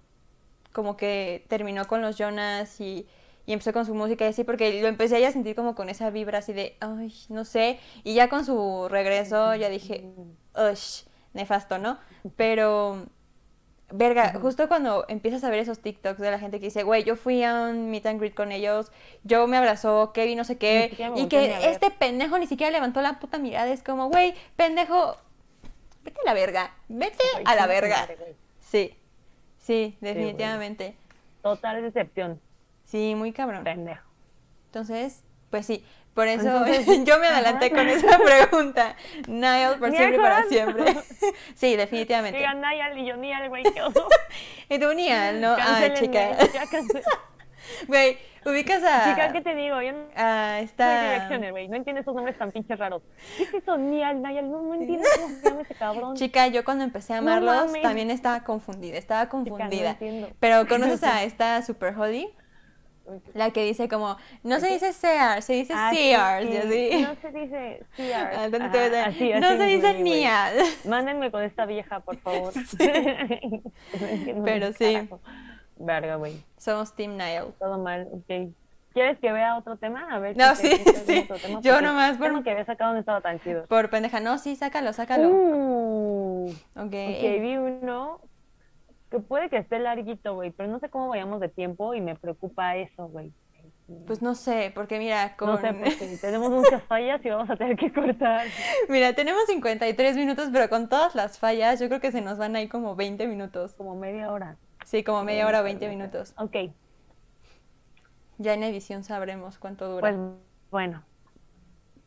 como que terminó con los Jonas y, empezó con su música y así, porque lo empecé a sentir como con esa vibra así de, ay, no sé, y ya con su regreso ya dije, ush, nefasto, ¿no? Pero, verga, justo cuando empiezas a ver esos TikToks de la gente que dice, güey, yo fui a un meet and greet con ellos, yo me abrazó Kevin, no sé qué, y que este pendejo ni siquiera levantó la puta mirada, es como, güey, pendejo, vete a la verga, vete a la verga. Sí. Sí, definitivamente. Total decepción. Sí, muy cabrón. Pendejo. Entonces, pues sí, por eso [LAUGHS] yo me adelanté con esa pregunta. Niall por siempre para siempre. [LAUGHS] sí, definitivamente. Diga Niall y yo Niall, güey, qué [LAUGHS] oso. y tú Niall, ¿no? Ah, chica. Güey, ubicas a. Chica, ¿qué te digo? Yo no. Ah, está. güey. No entiendes esos nombres tan pinches raros. ¿Qué es eso? Nial, Nayal. No, no entiendo cómo se llama ese cabrón. Chica, yo cuando empecé a amarlos también estaba confundida. Estaba confundida. Pero ¿conoces [LAUGHS] a esta Super Holly? La que dice como, no se dice Sears, se dice ah, Sears, y así. No se dice Sears. [LAUGHS] Ah, no se dice Nial. Mándenme con esta vieja, por favor. [LAUGHS] Pero sí. Verga, güey. Somos Team Nile. Todo mal, ok. ¿Quieres que vea otro tema? A ver. No, sí, sí. Yo nomás por... que había sacado no estaba tan chido. Por pendeja. No, sí, sácalo, sácalo. Uh, ok. Ok, vi uno que puede que esté larguito, güey, pero no sé cómo vayamos de tiempo y me preocupa eso, güey. Pues no sé, porque mira, con... No sé, porque tenemos muchas fallas y vamos a tener que cortar. [LAUGHS] Mira, tenemos 53 minutos, pero con todas las fallas yo creo que se nos van a ir como 20 minutos. Como media hora. Sí, como media hora o 20 minutos. Ok. Ya en edición sabremos cuánto dura. Pues bueno.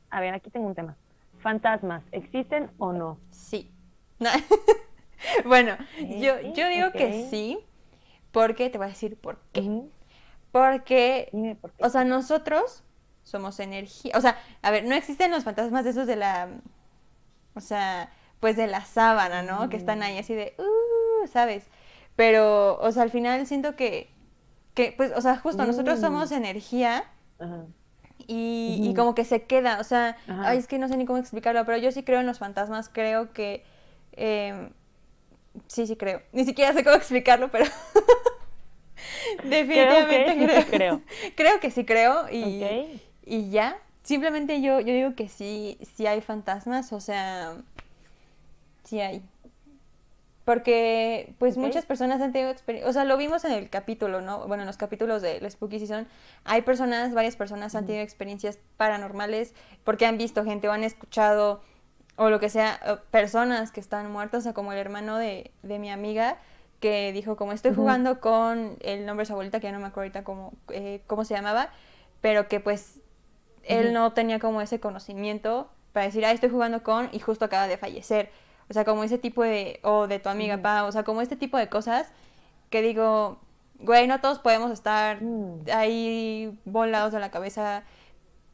A ver, aquí tengo un tema. ¿Fantasmas existen o no? Sí. [LAUGHS] bueno, yo, yo digo que sí, porque te voy a decir por qué. Porque, o sea, nosotros somos energía. O sea, a ver, no existen los fantasmas de esos de la. O sea, pues de la sábana, ¿no? Que están ahí así de. Uh, ¿Sabes? Pero, o sea, al final siento que, que pues, o sea, justo nosotros somos mm. energía Y, y, como que se queda, o sea, ay, es que no sé ni cómo explicarlo, pero yo sí creo en los fantasmas, creo que... Eh, sí, sí creo. Ni siquiera sé cómo explicarlo, pero... Definitivamente [LAUGHS] creo. Que creo. [LAUGHS] creo que sí creo y, y ya. Simplemente yo, yo digo que sí, sí hay fantasmas, o sea, sí hay. Porque, pues, muchas personas han tenido experiencia, o sea, lo vimos en el capítulo, ¿no? Bueno, en los capítulos de la Spooky Season, hay personas, varias personas han tenido experiencias paranormales porque han visto gente o han escuchado, o lo que sea, personas que están muertas, o sea, como el hermano de, de mi amiga, que dijo, como estoy jugando con el nombre de su abuelita, que ya no me acuerdo ahorita cómo, eh, cómo se llamaba, pero que, pues, él no tenía como ese conocimiento para decir, ah, estoy jugando con, y justo acaba de fallecer o sea, como ese tipo de, o de tu amiga, pa, o sea, como este tipo de cosas que digo, güey, no todos podemos estar mm. ahí volados de la cabeza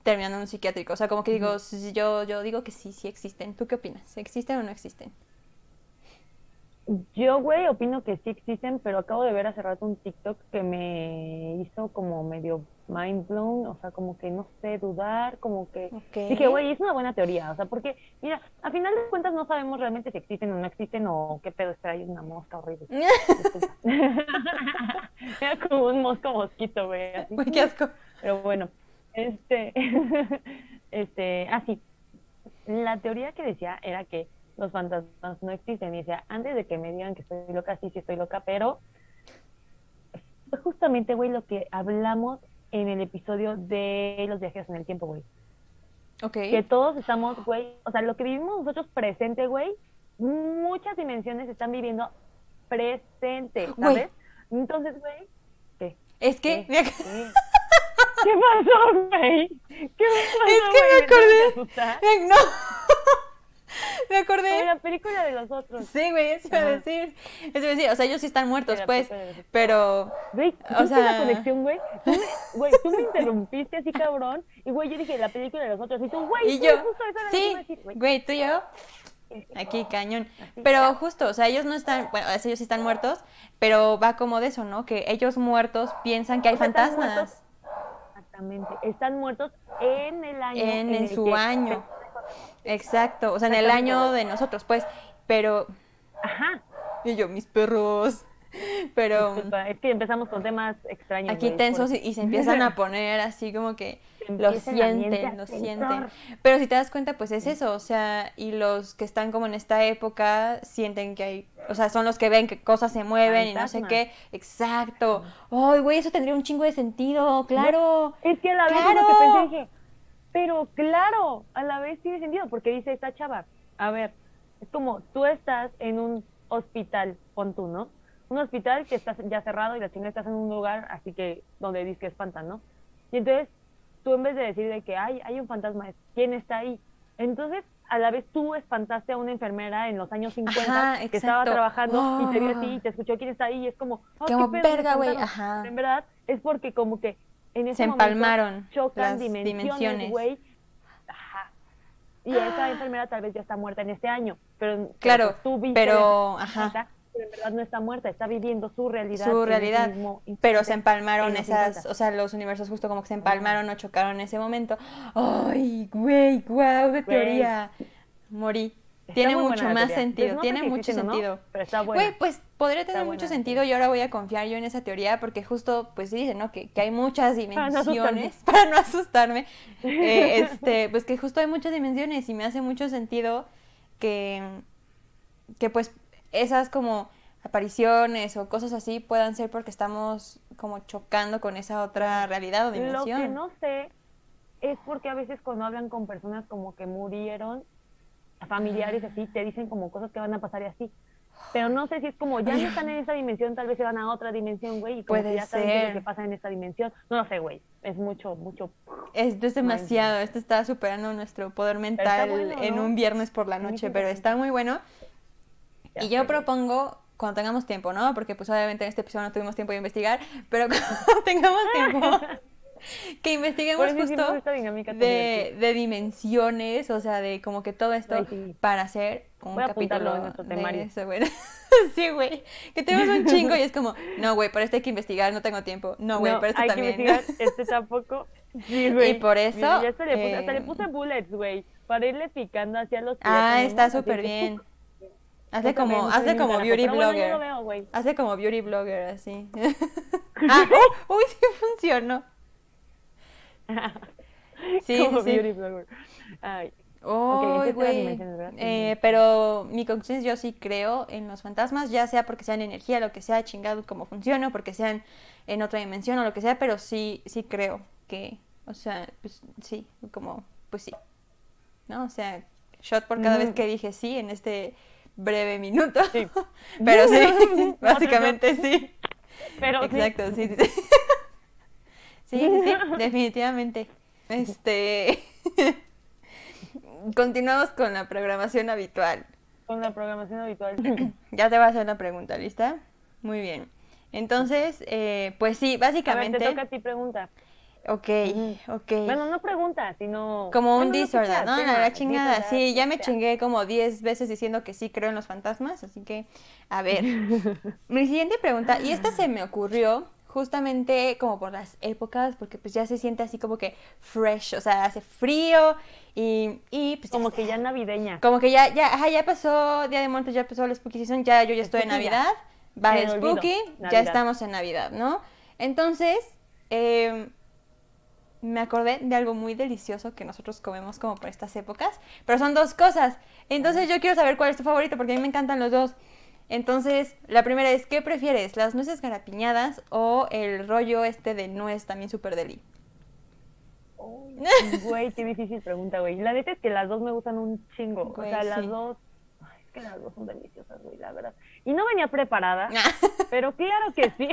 terminando en un psiquiátrico. O sea, como que digo, yo, yo digo que sí, sí existen. ¿Tú qué opinas? ¿Existen o no existen? Yo, güey, opino que sí existen, pero acabo de ver hace rato un TikTok que me hizo como medio mind blown, o sea, como que no sé, dudar, como que dije, güey, es una buena teoría, o sea, porque, mira, a final de cuentas no sabemos realmente si existen o no existen o qué pedo, está ahí una mosca horrible. [LAUGHS] Era como un mosco mosquito, güey. Qué asco. Pero bueno, este, [LAUGHS] este, así, ah, la teoría que decía era que los fantasmas no existen, y decía, antes de que me digan que estoy loca, sí, sí estoy loca, pero justamente, güey, lo que hablamos en el episodio de los viajes en el tiempo, güey. Ok. Que todos estamos, güey, o sea, lo que vivimos nosotros presente, güey, muchas dimensiones están viviendo presente, ¿sabes? Entonces, güey, ¿qué? Es que... ¿Qué, ¿Qué? pasó, güey? ¿Qué [LAUGHS] pasó, Es que me acordé... no. [LAUGHS] Me acordé. De la película de los otros. Sí, güey, eso iba a decir. Eso iba a decir. O sea, ellos sí están muertos, pues. Pero. Güey, o sea. la conexión, güey? Güey, tú me interrumpiste así, cabrón. Y, güey, yo dije la película de los otros. Y tú, güey, y yo. sí, güey, tú y yo. Aquí, cañón. Pero justo, o sea, ellos no están, bueno, ellos sí están muertos, pero va como de eso, ¿no? Que ellos muertos piensan que hay fantasmas. Exactamente, están muertos en el año. En, su año. Exacto, o sea, en el año de nosotros, pues, pero... Ajá. Y yo, mis perros. Pero... es que empezamos con temas extraños. Aquí tensos y, se empiezan a [LAUGHS] poner así como que lo sienten, lo sienten. Pero si te das cuenta, pues es eso, o sea, y los que están como en esta época sienten que hay, o sea, son los que ven que cosas se mueven y no sé qué. Exacto. Ay, güey, eso tendría un chingo de sentido, claro. es que la vez lo que pensé dije, pero claro, a la vez tiene sentido, porque dice esta chava, a ver, es como tú estás en un hospital, pon tú, ¿no? Un hospital que está ya cerrado y la chingada estás en un lugar así que donde dices que espantan, ¿no? Y entonces tú en vez de decir de que hay, hay un fantasma, ¿quién está ahí? Entonces, a la vez tú espantaste a una enfermera en los años 50 que estaba trabajando y te vio así y te escuchó quién está ahí y es como, oh, como verga, güey, ajá. En verdad es porque como que en ese se empalmaron chocan las dimensiones, güey. Ajá. Y esa enfermera tal vez ya está muerta en este año, pero claro, tú viste pero ajá pero en verdad no está muerta, está viviendo su realidad. Su realidad, pero se empalmaron esas, o sea, los universos justo como que se empalmaron o chocaron en ese momento. ¡Ay, güey, guau, qué teoría! Morí. Tiene mucho más sentido, tiene mucho sentido. pero está bueno. Güey, pues podría tener mucho sentido y ahora voy a confiar yo en esa teoría porque justo, pues dice, ¿no? Que, que hay muchas dimensiones, [LAUGHS] para no asustarme, eh, este, pues que justo hay muchas dimensiones y me hace mucho sentido que, que pues esas como apariciones o cosas así puedan ser porque estamos como chocando con esa otra realidad o dimensión. Lo que no sé es porque a veces cuando hablan con personas como que murieron, familiares así, te dicen como cosas que van a pasar y así. Pero no sé si es como ya no están en esa dimensión, tal vez se van a otra dimensión, güey, y como que ya saben lo que pasa en esta dimensión. No lo sé, güey. Es mucho, mucho. Esto es demasiado. Esto está superando nuestro poder mental en un viernes por la noche, pero está muy bueno y yo propongo, cuando tengamos tiempo, ¿no? Porque pues obviamente en este episodio no tuvimos tiempo de investigar, pero [LAUGHS] cuando tengamos tiempo, [LAUGHS] que investiguemos justo de, de, dimensiones, o sea, de como que todo esto para hacer un capítulo en nuestro temario. [LAUGHS] sí, güey. Que tenemos un chingo y es como, no, güey, para este hay que investigar, no tengo tiempo. No, güey, para este también. Hay que investigar, este tampoco. Sí, güey. Y por eso... ya hasta, le puse, hasta le puse bullets, güey, para irle picando hacia los Ah, está súper bien. [LAUGHS] Hace como, hace como beauty blogger. hace como beauty blogger, así. [LAUGHS] ah, oh, uy, sí funcionó. [LAUGHS] sí, como sí. beauty blogger. Ay. Oh, güey. Eh, pero mi es yo sí creo en los fantasmas, ya sea porque sean energía, lo que sea, chingado como funciona, porque sean en otra dimensión o lo que sea, pero sí, sí creo que, o sea, pues sí, como, pues sí. ¿No? O sea, shot por cada vez que dije sí en este breve minuto. Sí. [LAUGHS] Pero sí, [LAUGHS] básicamente sí. Pero Exacto, sí, sí. Sí, sí, sí, sí [LAUGHS] definitivamente. Este. [LAUGHS] Continuamos con la programación habitual. Con la programación habitual. [CLEARS THROAT] ya te voy a hacer la pregunta, ¿lista? Muy bien. Entonces, eh, pues sí, básicamente. A ver, te toca a ti pregunta. Ok, ok. Bueno, no pregunta, sino... Como un disorder, ¿no? La, chingada, sí, ya me chingué como 10 veces diciendo que sí creo en los fantasmas, así que, a ver. [LAUGHS] Mi siguiente pregunta, y esta se me ocurrió justamente como por las épocas, porque pues ya se siente así como que fresh, o sea, hace frío y, y pues... Como que ya navideña. Como que ya, ya, ajá, ya pasó Día de Muertos, ya pasó la Spooky Season, ya yo ya estoy en Navidad, va el Spooky, ya estamos en Navidad, ¿no? Entonces, eh me acordé de algo muy delicioso que nosotros comemos como por estas épocas, pero son dos cosas. Entonces yo quiero saber cuál es tu favorito porque a mí me encantan los dos. Entonces, la primera es, ¿qué prefieres? ¿Las nueces garapiñadas o el rollo este de nuez también súper deli? [LAUGHS] Güey, qué difícil pregunta, güey. La neta es que las dos me gustan un chingo. o sea, las dos... Ay, es que las dos son deliciosas, güey, la verdad. Y no venía preparada, pero claro que sí.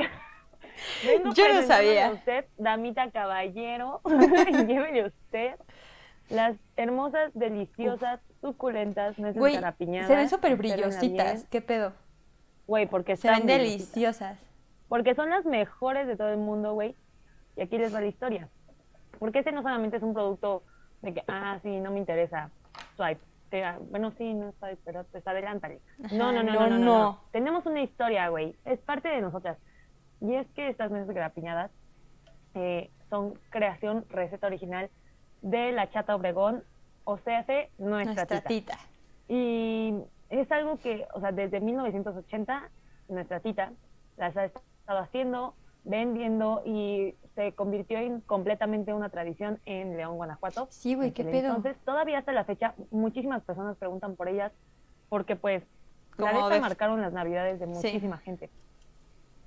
[LAUGHS] Yo no sabía. usted, damita caballero, [LAUGHS] llévele usted Las hermosas, deliciosas, suculentas nueces Güey, garapiñadas. se ven súper brillositas. ¿Qué pedo? güey, porque se ven deliciosas. Porque son las mejores de todo el mundo, güey. Y aquí les va la historia. Porque ese no solamente es un producto de que, ah, sí, no me interesa, swipe. Te, ah, bueno, sí, no swipe, pero pues adelántale. No, no, no, no, no, no, no, Tenemos una historia, güey. Es parte de nosotras. Y es que estas mesas grapiñadas eh, son creación, receta original de la chata Obregón, o sea, hace nuestra, nuestra tita. tita. Y es algo que, o sea, desde 1980, nuestra tita las ha estado haciendo, vendiendo y se convirtió en completamente una tradición en León, Guanajuato. Sí, güey, qué pedo. Entonces, todavía hasta la fecha, muchísimas personas preguntan por ellas porque, pues, la neta de- marcaron las navidades de Sí. muchísima gente.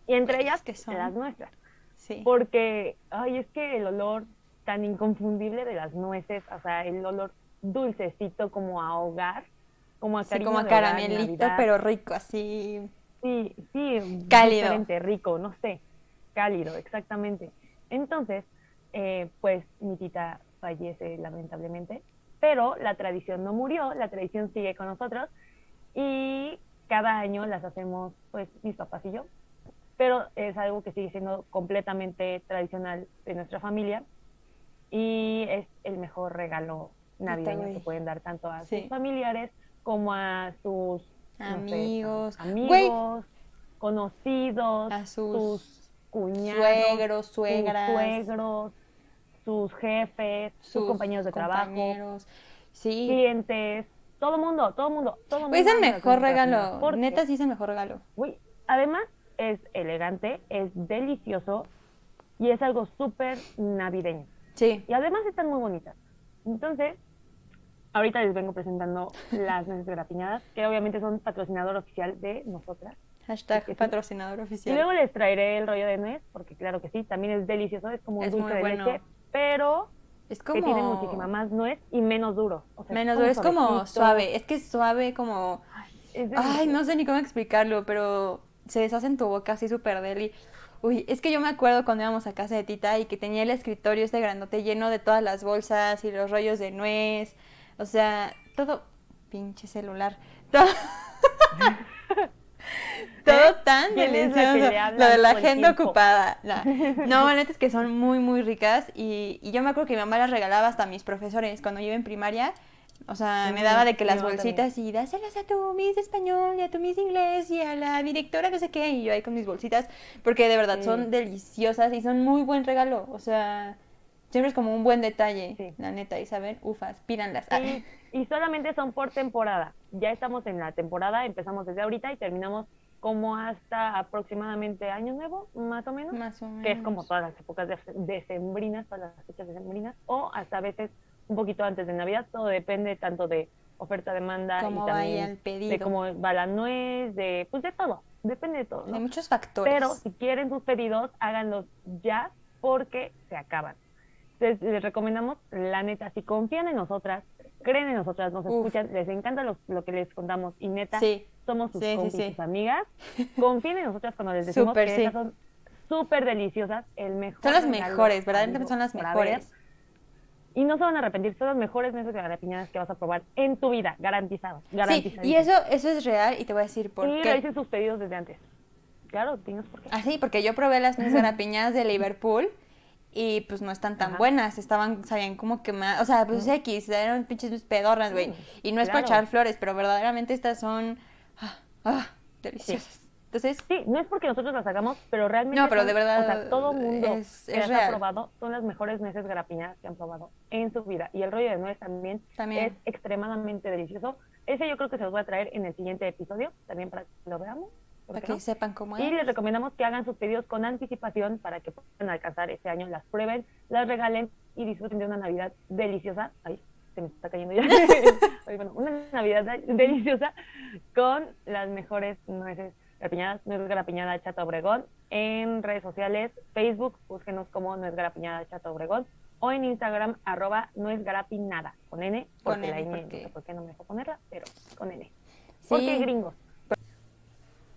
Y entre ellas, es que son- las nuestras. Sí. Porque, ay, es que el olor tan inconfundible de las nueces, o sea, el olor dulcecito como a hogar, como a Sí, como a caramelito, pero rico, así. Sí, sí, Cálido. diferente, rico, no sé, cálido, exactamente. Entonces, eh, pues mi tita fallece lamentablemente, pero la tradición no murió, la tradición sigue con nosotros y cada año las hacemos, pues, mis papás y yo, pero es algo que sigue siendo completamente tradicional de nuestra familia y es el mejor regalo navideño que pueden dar tanto a Sí. sus familiares como a sus no sé, Amigos. amigos, conocidos, A sus cuñados, suegros, sus suegras, suegros, sus jefes, sus, compañeros de trabajo. Sí. clientes, todo mundo, todo mundo, todo mundo. Es el mejor regalo. porque, Neta, sí es el mejor regalo. güey, además es elegante, es delicioso y es algo súper navideño. Sí. Y además están muy bonitas. Entonces, ahorita les vengo presentando las nueces grapiñadas, que obviamente son patrocinador oficial de nosotras. Hashtag Sí, patrocinador Y oficial. luego les traeré el rollo de nuez, porque claro que sí, también es delicioso, es como un Es dulce muy de bueno. leche, pero es como. que tiene muchísima más nuez y menos duro. O sea, Menos duro, es como suave. Es que es suave como. Ay, no sé ni cómo explicarlo, pero se deshace en tu boca así súper deli. Uy, es que yo me acuerdo cuando íbamos a casa de Tita y que tenía el escritorio este grandote lleno de todas las bolsas y los rollos de nuez. O sea, todo. Pinche celular. Todo, [LAUGHS] todo tan ¿Quién es la que delicioso. Lo de la agenda ocupada. la- [LAUGHS] No, la neta es que son muy, muy ricas. Y, y yo me acuerdo que mi mamá las regalaba hasta a mis profesores cuando yo iba en primaria. O sea, me daba de que las también. bolsitas y dáselas a tu Miss español y a tu Miss inglés y a la directora no sé qué. Y yo ahí con mis bolsitas. Porque de verdad Sí. son deliciosas y son muy buen regalo. O sea, siempre es como un buen detalle. Sí. La neta, Isabel, ufas, pídanlas. Ah, Y, y solamente son por temporada. Ya estamos en la temporada, empezamos desde ahorita y terminamos como hasta aproximadamente Año Nuevo, más o menos. Más o menos. que es como todas las épocas de- decembrinas, todas las fechas decembrinas, o hasta a veces un poquito antes de Navidad, todo depende tanto de oferta, demanda Cómo y también vaya el pedido. de cómo va la nuez, de pues de todo, depende de todo, ¿no? Hay muchos factores. Pero si quieren sus pedidos, háganlos ya porque se acaban. Entonces, les recomendamos, la neta, si confían en nosotras, creen en nosotras, nos Uf. escuchan, les encanta lo, lo que les contamos y neta, Sí. somos sus Sí, sí, compis, sí. sus amigas, [LAUGHS] confíen en nosotras cuando les decimos Súper, que estas son súper deliciosas, el mejor Son las mejores, ¿verdad? amigo, Son las ver. mejores. Y no se van a arrepentir, son las mejores nueces garapiñadas que vas a probar en tu vida, garantizado. Sí, y eso, eso es real y te voy a decir por Y qué. hice sus pedidos desde antes. Claro, dinos por qué. Ah, sí, porque yo probé las nueces [LAUGHS] garapiñadas de Liverpool y pues no están tan Ajá. buenas, estaban, sabían como que más, o sea, pues X, eran pinches pedorras, güey. Y no es para echar flores, pero verdaderamente estas son ah, ah, deliciosas. Entonces, Sí, no es porque nosotros las hagamos, pero realmente. No, pero son- de verdad O sea, todo mundo es- que es las real. ha probado son las mejores nueces garapiñadas que han probado en su vida. Y el rollo de nuez también, También. es extremadamente delicioso. Ese yo creo que se los voy a traer en el siguiente episodio, también para que lo veamos. ¿Por para que no? sepan cómo Y es. les recomendamos que hagan sus pedidos con anticipación para que puedan alcanzar este año, las prueben, las regalen y disfruten de una Navidad deliciosa. Ay, se me está cayendo ya. [LAUGHS] Ay, bueno, una Navidad de- deliciosa con las mejores nueces garapiñadas, Nuez Garapiñada Chato Obregón, en redes sociales, Facebook, búsquenos como Nuez Garapiñada Chato Obregón, o en Instagram, arroba Nuez Garapinada, con N, Con porque la N, N, porque- no sé por qué no me dejó ponerla, pero con N. Sí. Porque gringos.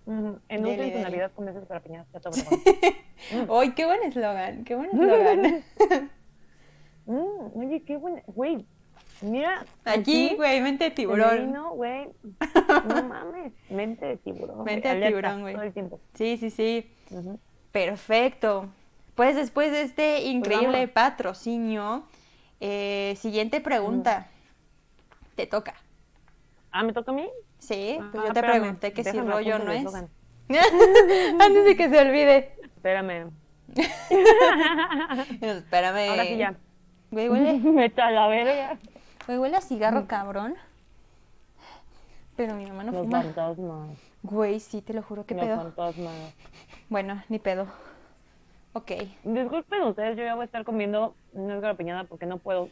Endulcen Deli, su deli. Navidad con nueces garapiñadas Chato Obregón. [LAUGHS] ¡Ay, qué buen eslogan! ¡Qué buen [LAUGHS] eslogan! [LAUGHS] Mm, oye, qué buena, güey, Mira. Aquí, güey, mente de tiburón. No, güey. No mames. Mente de tiburón. Mente de tiburón, güey. Todo el tiempo. Sí, sí, sí. Perfecto. Pues después de este pues increíble patrocinio, eh, siguiente pregunta. Te toca. Ah, ¿me toca a mí? Sí, pues yo te pregunté que si rollo no es. Antes de [LAUGHS] que se olvide. Espérame. [LAUGHS] Espérame. Ahora sí ya. Güey, huele. [LAUGHS] Me la verga. Güey, huele a cigarro cabrón. Pero mi mamá no Los fuma. fantasmas. Güey, sí, te lo juro, Los pedo. fantasmas. Bueno, ni pedo. Ok. Disculpen ustedes, yo ya voy a estar comiendo una garapiñada porque no puedo.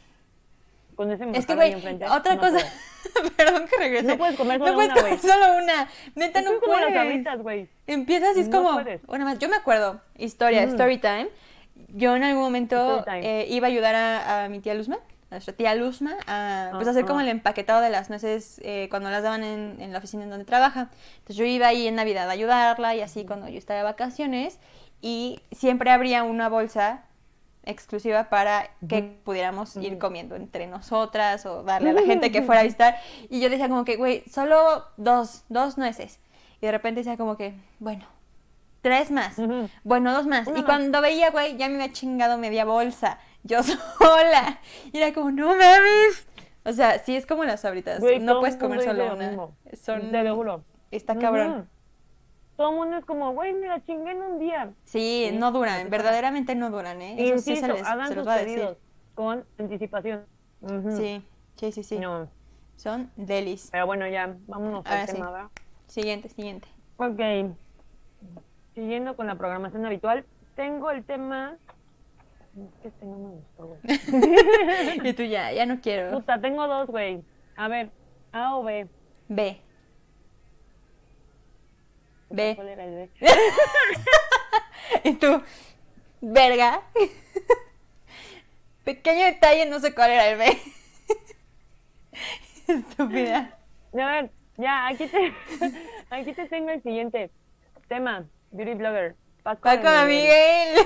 Con ese Es que, güey, otra no cosa. [LAUGHS] Perdón que regrese. No puedes comer No solo puedes una, comer solo una. Neta, no las puedes. güey. Empiezas y es No como. Una más. Yo me acuerdo, historia, Ujú. story time. Yo en algún momento eh, iba a ayudar a, a mi tía Luzma, a nuestra tía Luzma, a pues, Ah, hacer como el empaquetado de las nueces eh, cuando las daban en, en la oficina en donde trabaja. Entonces yo iba ahí en Navidad a ayudarla y así cuando yo estaba de vacaciones. Y siempre habría una bolsa exclusiva para que pudiéramos ir comiendo entre nosotras o darle a la gente que fuera a visitar. Y yo decía como que, güey, solo dos, dos nueces. Y de repente decía como que, bueno, tres más. Bueno, dos más. Y más. cuando veía, güey, ya me había chingado media bolsa. Yo [LAUGHS] sola. Y era como, no mames. O sea, sí es como las sabritas. No puedes comer solo lo una. Son... Te lo juro. Está cabrón. Todo el mundo es como, güey, me la chingué en un día. Sí, Sí, no duran. verdaderamente no duran, ¿eh? Eso sí se, les, hagan se los sus va a decir. pedidos con anticipación. Ujú. Sí, sí, sí, sí. No, Son delis. pero bueno, ya, vámonos Ahora al sí. tema, ¿verdad? Siguiente, siguiente. Ok. Siguiendo con la programación habitual, tengo el tema. Es que este no me gustó, güey. [LAUGHS] y tú ya, ya no quiero. Puta, tengo dos, güey. A ver, A o B. B. B. ¿Cuál era el B? [LAUGHS] Y tú, verga. [LAUGHS] Pequeño detalle, no sé cuál era el B. [LAUGHS] Estúpida. A ver, ya, aquí te, aquí te tengo el siguiente tema. Beauty blogger. Paco, de Paco de Miguel.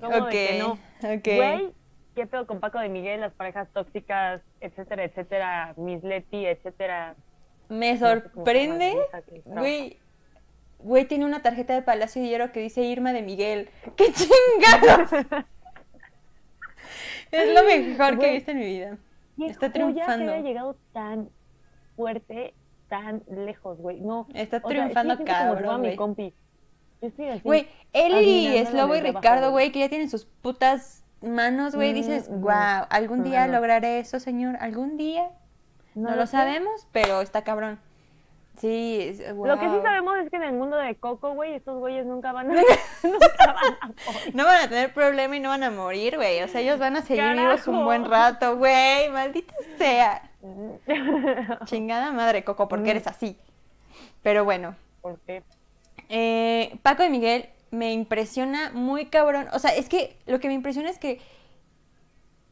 ¿Cómo ok, de que no? ok. Güey, ¿qué pedo con Paco de Miguel? Las parejas tóxicas, etcétera, etcétera. Miss Leti, etcétera. Me sorprende, que güey. Güey, tiene una tarjeta de Palacio de Hierro que dice Irma de Miguel. ¡Qué chingados! [LAUGHS] es lo mejor que he visto en mi vida. ¿Qué Está que triunfando. haya llegado tan fuerte, tan lejos, güey. No. Está o sea, triunfando si fuera cabrón, mi güey. compi. Güey, él y Slobo y Ricardo, güey, que ya tienen sus putas manos, güey, Mm, dices, wow, algún día lograré eso, señor, algún día. No, lo sé. sabemos, pero está cabrón. Sí, es- Lo que sí sabemos es que en el mundo de Coco, güey, estos güeyes nunca van a. [LAUGHS] [LAUGHS] nunca van a morir. No van a tener problema y no van a morir, güey. O sea, ellos van a seguir vivos un buen rato, güey. Maldita sea. [LAUGHS] Chingada madre, Coco, porque Mm. eres así. Pero bueno, ¿Por qué? eh, Paco de Miguel me impresiona muy cabrón. O sea, es que lo que me impresiona es que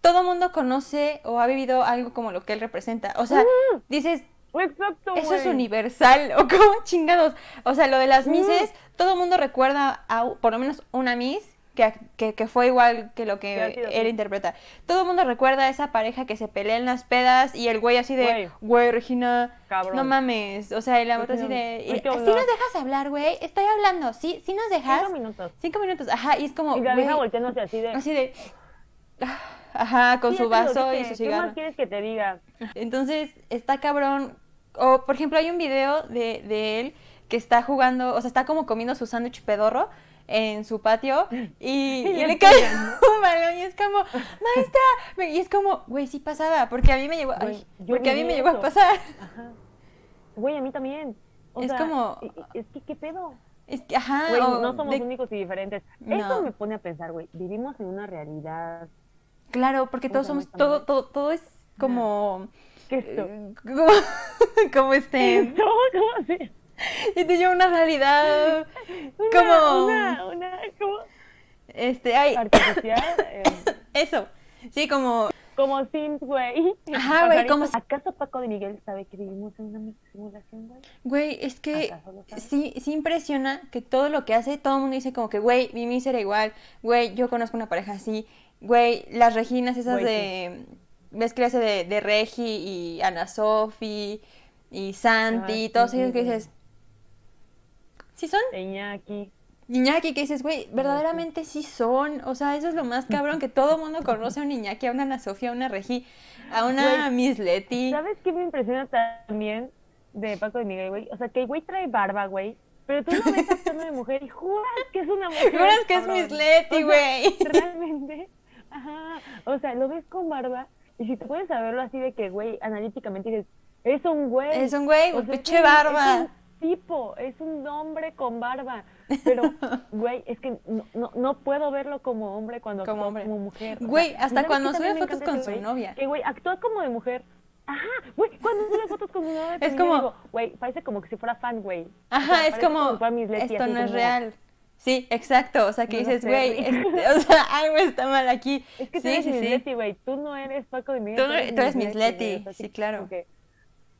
todo mundo conoce o ha vivido algo como lo que él representa. O sea, Mm. dices, Exacto, eso es universal. [LAUGHS] O como chingados. O sea, lo de las Mm. mises, todo el mundo recuerda a por lo menos una miss que, que, que fue igual que lo que él interpreta. Todo el mundo recuerda a esa pareja que se pelea en las pedas y el güey así de, Güey. Regina, Cabrón. no mames. O sea, y la otra así de, hay "¿Sí que nos hablar". dejas hablar, güey? Estoy hablando, ¿sí? ¿Sí nos dejas? Cinco minutos. Cinco minutos, ajá, y es como, Y la güey, volteándose así de. así de, "Ah", ajá, con "Sí, su vaso y su ¿Qué cigarro. más quieres que te diga? Entonces, está cabrón. O, por ejemplo, hay un video de, de él que está jugando, o sea, está como comiendo su sándwich pedorro en su patio [LAUGHS] y, y le cae [LAUGHS] un balón y es como, maestra, y es como, güey, sí pasaba, porque a mí me llegó, ay, Güey, yo porque a mí me llegó a pasar. Ajá. Güey, a mí también. O Es sea, como- Es que, ¿qué pedo? Es que, ajá, Güey, no somos de- únicos y diferentes. No. Eso me pone a pensar, güey. Vivimos en una realidad. Claro, porque ¿Cómo todos somos, todo, todo, todo es como, ¿Qué es esto? eh, como, [LAUGHS] como este, [LAUGHS] y te lleva una realidad, Una, como, Una, una, como este, ay, artificial. eh, [LAUGHS] eso, sí, como, como Sims, güey. Ajá, güey, como-. ¿Acaso Paco de Miguel sabe que vivimos en una simulación, güey? Güey, es que sí, sí impresiona que todo lo que hace, todo el mundo dice como que, güey, mi miss era igual, güey, yo conozco una pareja así, güey, las Reginas esas Güey, de, ves que hace de, de Regi y Ana Sofi y Santi, y todos ellos que dices, ¿sí son? Iñaki. Iñaki, que dices, güey, verdaderamente sí son. O sea, eso es lo más cabrón, que todo el mundo conoce a un Iñaki, a una Ana Sofía, a una Regi, a una Miss Leti. ¿Sabes qué me impresiona también de Paco de Miguel, güey? O sea, que el güey trae barba, güey. Pero tú lo ves actuando de mujer y juras que es una mujer. Juras que es Miss Leti, güey. [LAUGHS] realmente. Ajá. O sea, lo ves con barba y si te puedes saberlo así de que, güey, analíticamente dices, es un güey. Es un güey, o pinche barba tipo, es un hombre con barba. Pero, [LAUGHS] güey, es que no, no, puedo verlo como hombre cuando como actúa como mujer. Güey, hasta cuando sube fotos con su novia. Que, güey, actúa como de mujer. Ajá, güey, cuando sube fotos con su novia. Es como, güey, parece como que si fuera fan, güey. Ajá, es como, esto no es real. Sí, exacto. O sea, que dices, güey, o sea, [LAUGHS] algo está mal aquí. Es que tú eres sí, güey. Tú no eres Paco de Miguel. Tú, tú eres, Miss Leti, sí, claro.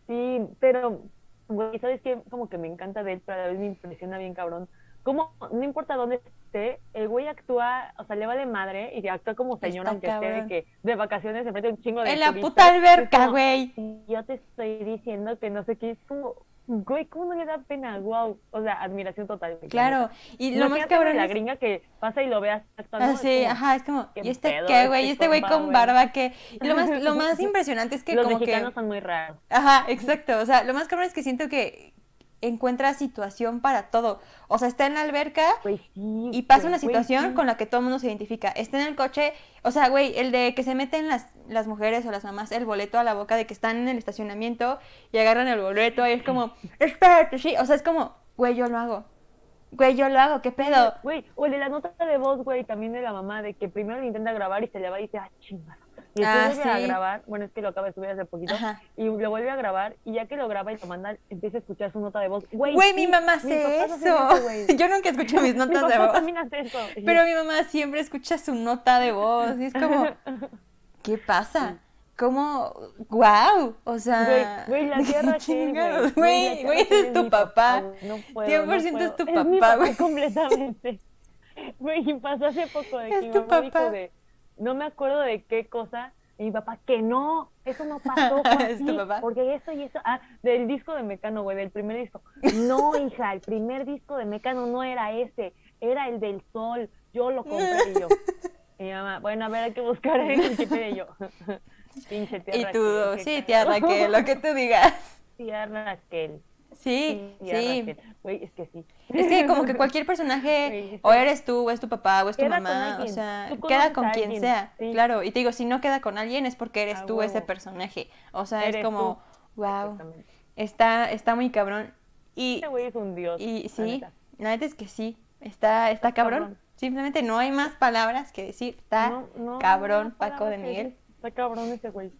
sí, pero güey, ¿sabes qué? Como que me encanta de él, pero a la vez me impresiona bien cabrón. Como, no importa dónde esté, el güey actúa, o sea, le vale madre y actúa como señora, aunque esté de, que, de vacaciones se mete un chingo de En la puta alberca, güey. Yo te estoy diciendo que no sé qué, es como, güey, ¿cómo no le da pena? Wow. O sea, admiración total. Claro. Y lo más cabrón. la gringa que pasa y lo veas Ah, sí, ajá, es como, ¿y este qué, güey? ¿Y este güey con barba qué? Lo más, lo más [LAUGHS] impresionante es que Los como mexicanos son muy raros. Ajá, exacto. O sea, lo más cabrón es que siento que encuentra situación para todo. O sea, está en la alberca pues y pasa una situación con la que todo el mundo se identifica. Está en el coche, o sea, güey, el de que se meten las, las mujeres o las mamás el boleto a la boca de que están en el estacionamiento y agarran el boleto y es como, espérate, sí, o sea, es como, güey, yo lo hago. Güey, yo lo hago, ¿qué pedo? Güey, o el de la nota de voz, güey, también de la mamá, de que primero le intenta grabar y se le va y dice, ah, chingada y después ah, vuelve a grabar, bueno, es que lo acaba de subir hace poquito, y lo vuelve a grabar, y ya que lo graba y lo manda, empieza a escuchar su nota de voz. Güey, mi mamá hace eso. [LAUGHS] Yo nunca escucho mis [LAUGHS] notas de voz. Pero mi mamá siempre escucha su nota de voz, y es como, [LAUGHS] ¿qué pasa? ¿Cómo? ¡Wow! O sea. Güey, la tierra que. Güey, güey, es tu papá. No puedo, 100% es tu papá, güey. completamente. Güey, pasó hace poco de que mi mamá dijo de no me acuerdo de qué cosa, y mi papá, que no, eso no pasó, [LAUGHS] así, porque eso y eso, ah, del disco de Mecano, güey, del primer disco. No, hija, el primer disco de Mecano no era ese, era el del sol, yo lo compré y yo. Y [LAUGHS] mi mamá, bueno, a ver, hay que buscar en Wikipedia y yo. [LAUGHS] Pinche tía Y tú, sí, tía Raquel, lo que tú digas. Tía Raquel. Sí, sí. Güey, es que sí. Es que como que [LAUGHS] cualquier personaje, o eres tú, o es tu papá, o es tu mamá, o sea, queda con quien sea, claro. Y te digo, si no queda con alguien es porque eres tú ese personaje. O sea, es como, wow, está, está muy cabrón. Y, Ese güey es un dios. Y sí, la neta es que sí, está, está cabrón. Simplemente no hay más palabras que decir, está cabrón Paco de Miguel. Está cabrón ese güey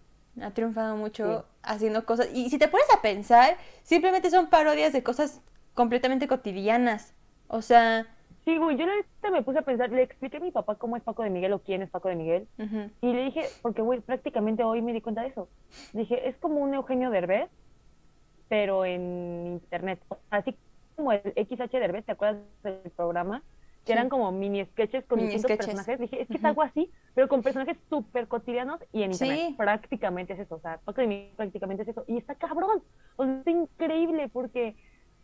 ha triunfado mucho haciendo cosas. Y si te pones a pensar, simplemente son parodias de cosas completamente cotidianas. O sea... Sí, güey, yo me puse a pensar, le expliqué a mi papá cómo es Paco de Miguel o quién es Paco de Miguel. Y le dije, porque, güey, prácticamente hoy me di cuenta de eso. Dije, es como un Eugenio Derbez, pero en internet. Así como el XH Derbez, ¿te acuerdas del programa? Que eran como mini sketches con distintos personajes. Dije, es que es algo así, pero con personajes súper cotidianos y en internet. Prácticamente es eso, o sea, prácticamente es eso. Y está cabrón, o sea, está increíble porque,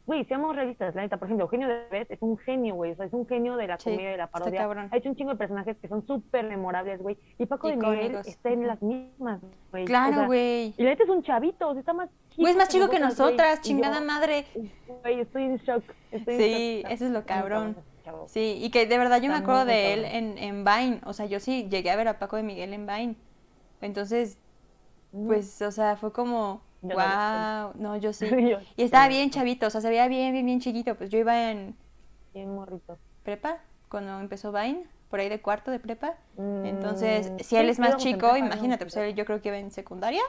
güey, seamos realistas, la neta, por ejemplo, Eugenio Derbez es un genio, güey, o sea, es un genio de la comedia, de la parodia. Ha hecho un chingo de personajes que son súper memorables, güey. Y Paco de Miguel está en las mismas, güey. Claro, güey. y la neta es un chavito, o sea, está más Güey, es más chico que nosotras, chingada madre. Güey, estoy en shock. sí, eso es lo cabrón. Sí, y que de verdad yo me acuerdo de él en, en Vine. O sea, yo sí llegué a ver a Paco de Miguel en Vine. Entonces, mm. pues, o sea, fue como, wow, no, yo sí. [LAUGHS] y estaba bien chavito, o sea, se veía bien, bien, bien chiquito. Pues yo iba en... Bien morrito. Prepa, cuando empezó Vine, por ahí de cuarto de prepa. Entonces, mm, si él es más chico, imagínate, pues yo creo que iba en secundaria.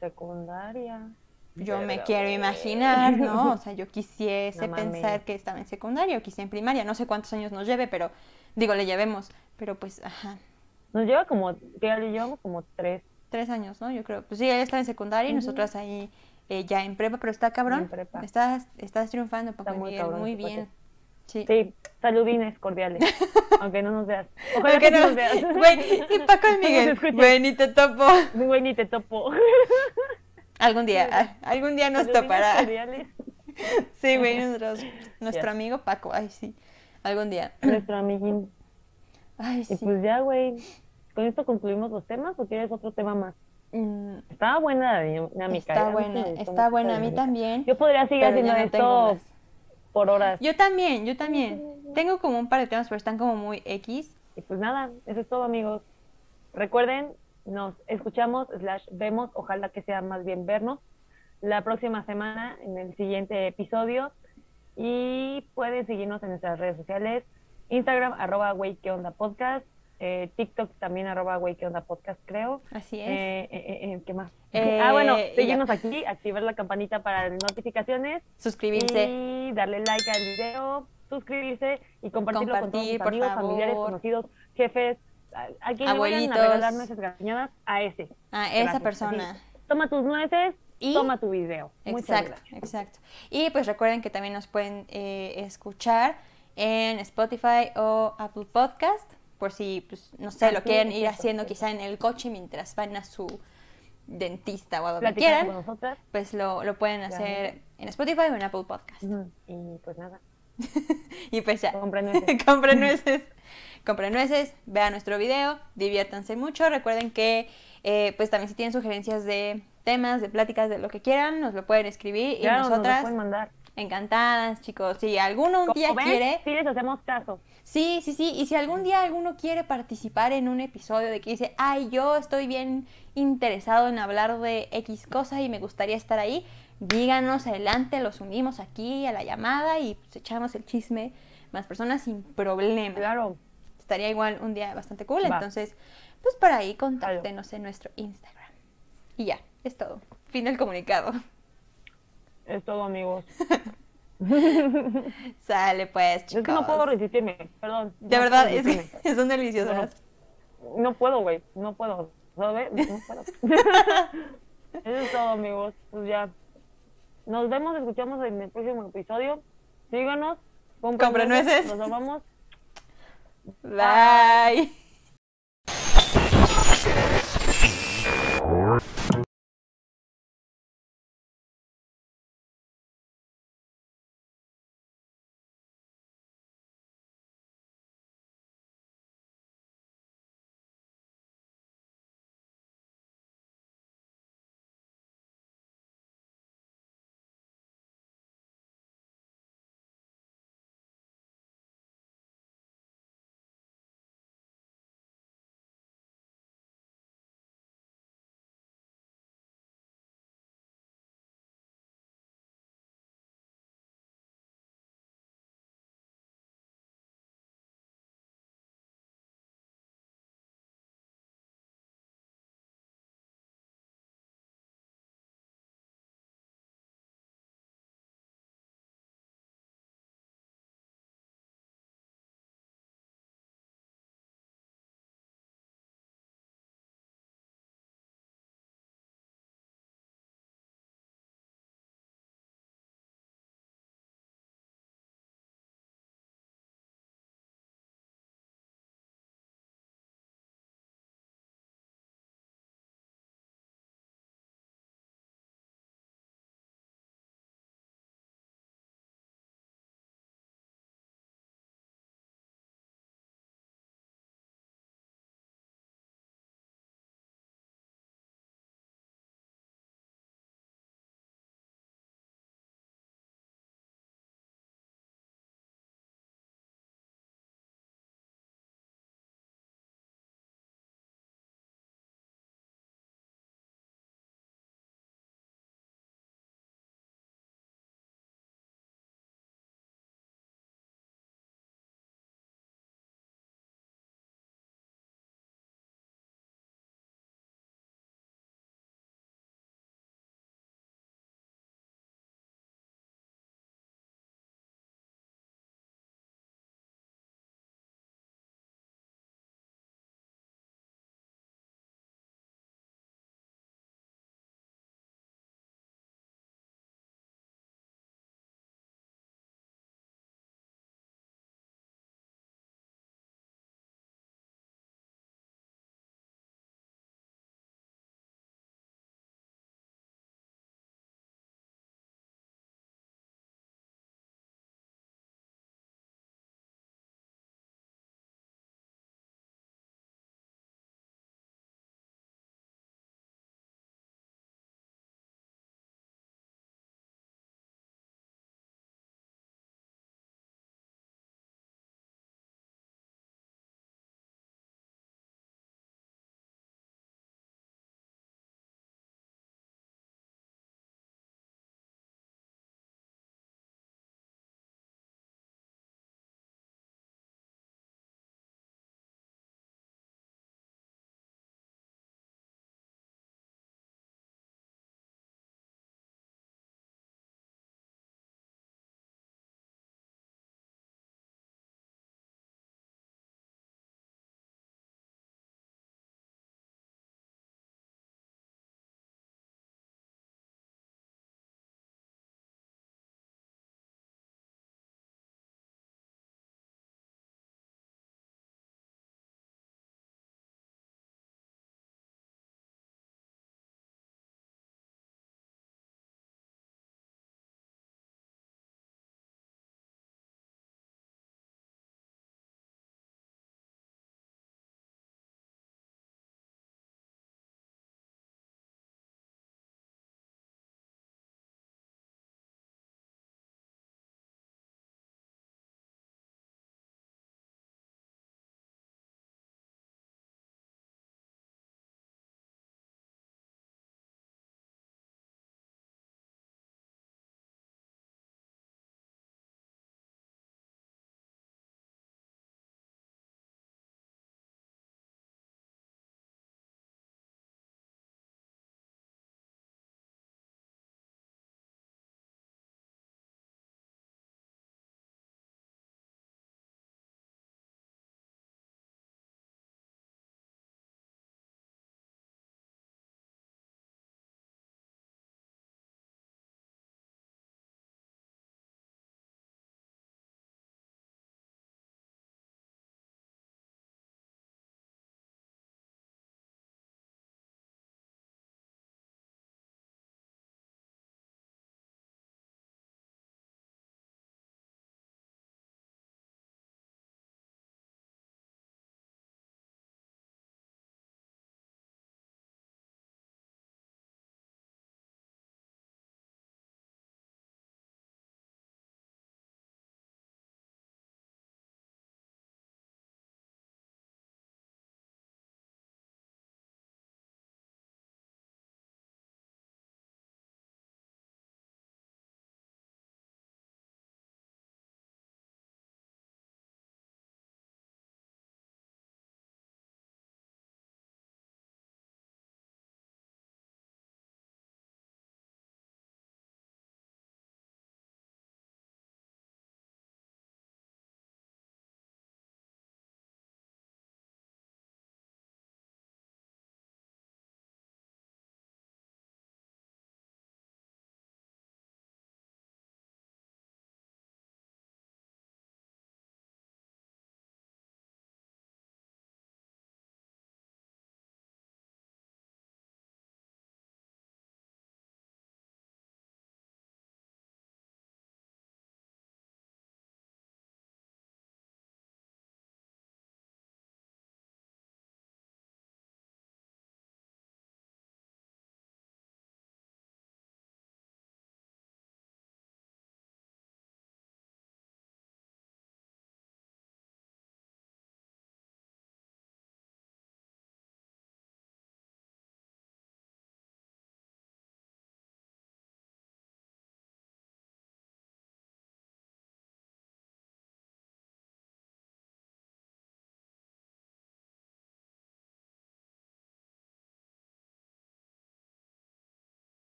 Secundaria yo me quiero imaginar, ¿no? [LAUGHS] O sea, yo quisiese pensar que estaba en secundaria o quizá en primaria, no sé cuántos años nos lleve, pero digo, le llevemos, pero pues, ajá. Nos lleva como, le llevamos como tres. Tres años, ¿no? Yo creo. Pues sí, él está en secundaria y nosotras ahí eh, ya en prepa, pero está cabrón. Estás, estás triunfando, papá muy, Miguel, muy bien. Sí. sí. Saludines cordiales. [LAUGHS] aunque no nos veas. Ojalá que no nos veas. [LAUGHS] Güey, y Paco y Miguel. Güey, ni te topo. Güey, ni te topo. Algún día, [LAUGHS] algún día nos topará. [LAUGHS] Sí, güey, nuestro amigo Paco, ay, sí. Algún día. [CLEARS THROAT] Nuestro amiguín. Ay, sí. Y pues ya, güey. ¿Con esto concluimos los temas o quieres otro tema más? Mm. Estaba buena la dinámica. Está buena, está buena. A mí también. Yo podría seguir haciendo esto por horas. Yo también, yo también. Tengo como un par de temas, pero están como muy X. Y pues nada, eso es todo, amigos. Recuerden, nos escuchamos, slash vemos, ojalá que sea más bien vernos la próxima semana en el siguiente episodio. Y pueden seguirnos en nuestras redes sociales, Instagram, arroba que onda podcast, eh, TikTok también arroba que onda podcast, creo. Así es. Eh, eh, ¿Qué más? ah, bueno, seguirnos aquí, activar la campanita para notificaciones. Suscribirse. Y darle like al video, suscribirse y compartirlo con todos sus amigos, familiares, conocidos, jefes, a, quien le vayan a regalar nueces gañadas, a ese. A esa persona. toma tus nueces, y, toma tu video. exacto, exacto. Y pues recuerden que también nos pueden eh, escuchar en Spotify o Apple Podcast, por si, pues, no sé, lo quieren ir haciendo quizá en el coche mientras van a su dentista o a donde quieran, pues lo, lo pueden hacer en Spotify o en Apple Podcast. Y pues nada. [LAUGHS] y pues ya. Compren [LAUGHS] nueces. Compren [LAUGHS] nueces. Compren nueces, vean nuestro video, diviértanse mucho. Recuerden que, eh, pues también si tienen sugerencias de temas, de pláticas, de lo que quieran, nos lo pueden escribir y nosotras pueden mandar. encantadas, chicos. Si alguno un día quiere, sí les hacemos caso. Sí, sí, sí. Y si algún día alguno quiere participar en un episodio de que dice, ay, yo estoy bien interesado en hablar de X cosa y me gustaría estar ahí, díganos adelante, los unimos aquí a la llamada y pues echamos el chisme más personas sin problema. Claro. Estaría igual un día bastante cool. Entonces, pues por ahí contáctenos en nuestro Instagram. Y ya. Es todo. Fin del comunicado. Es todo, amigos. [LAUGHS] Sale pues, chicos. Es que no puedo resistirme, perdón. De verdad, es que [LAUGHS] son deliciosas. No, puedo, güey, no puedo. ¿Sabes? No puedo. [LAUGHS] Eso es todo, amigos. Pues ya. Nos vemos, escuchamos en el próximo episodio. Síganos. Compren nueces. Nos vemos. Bye.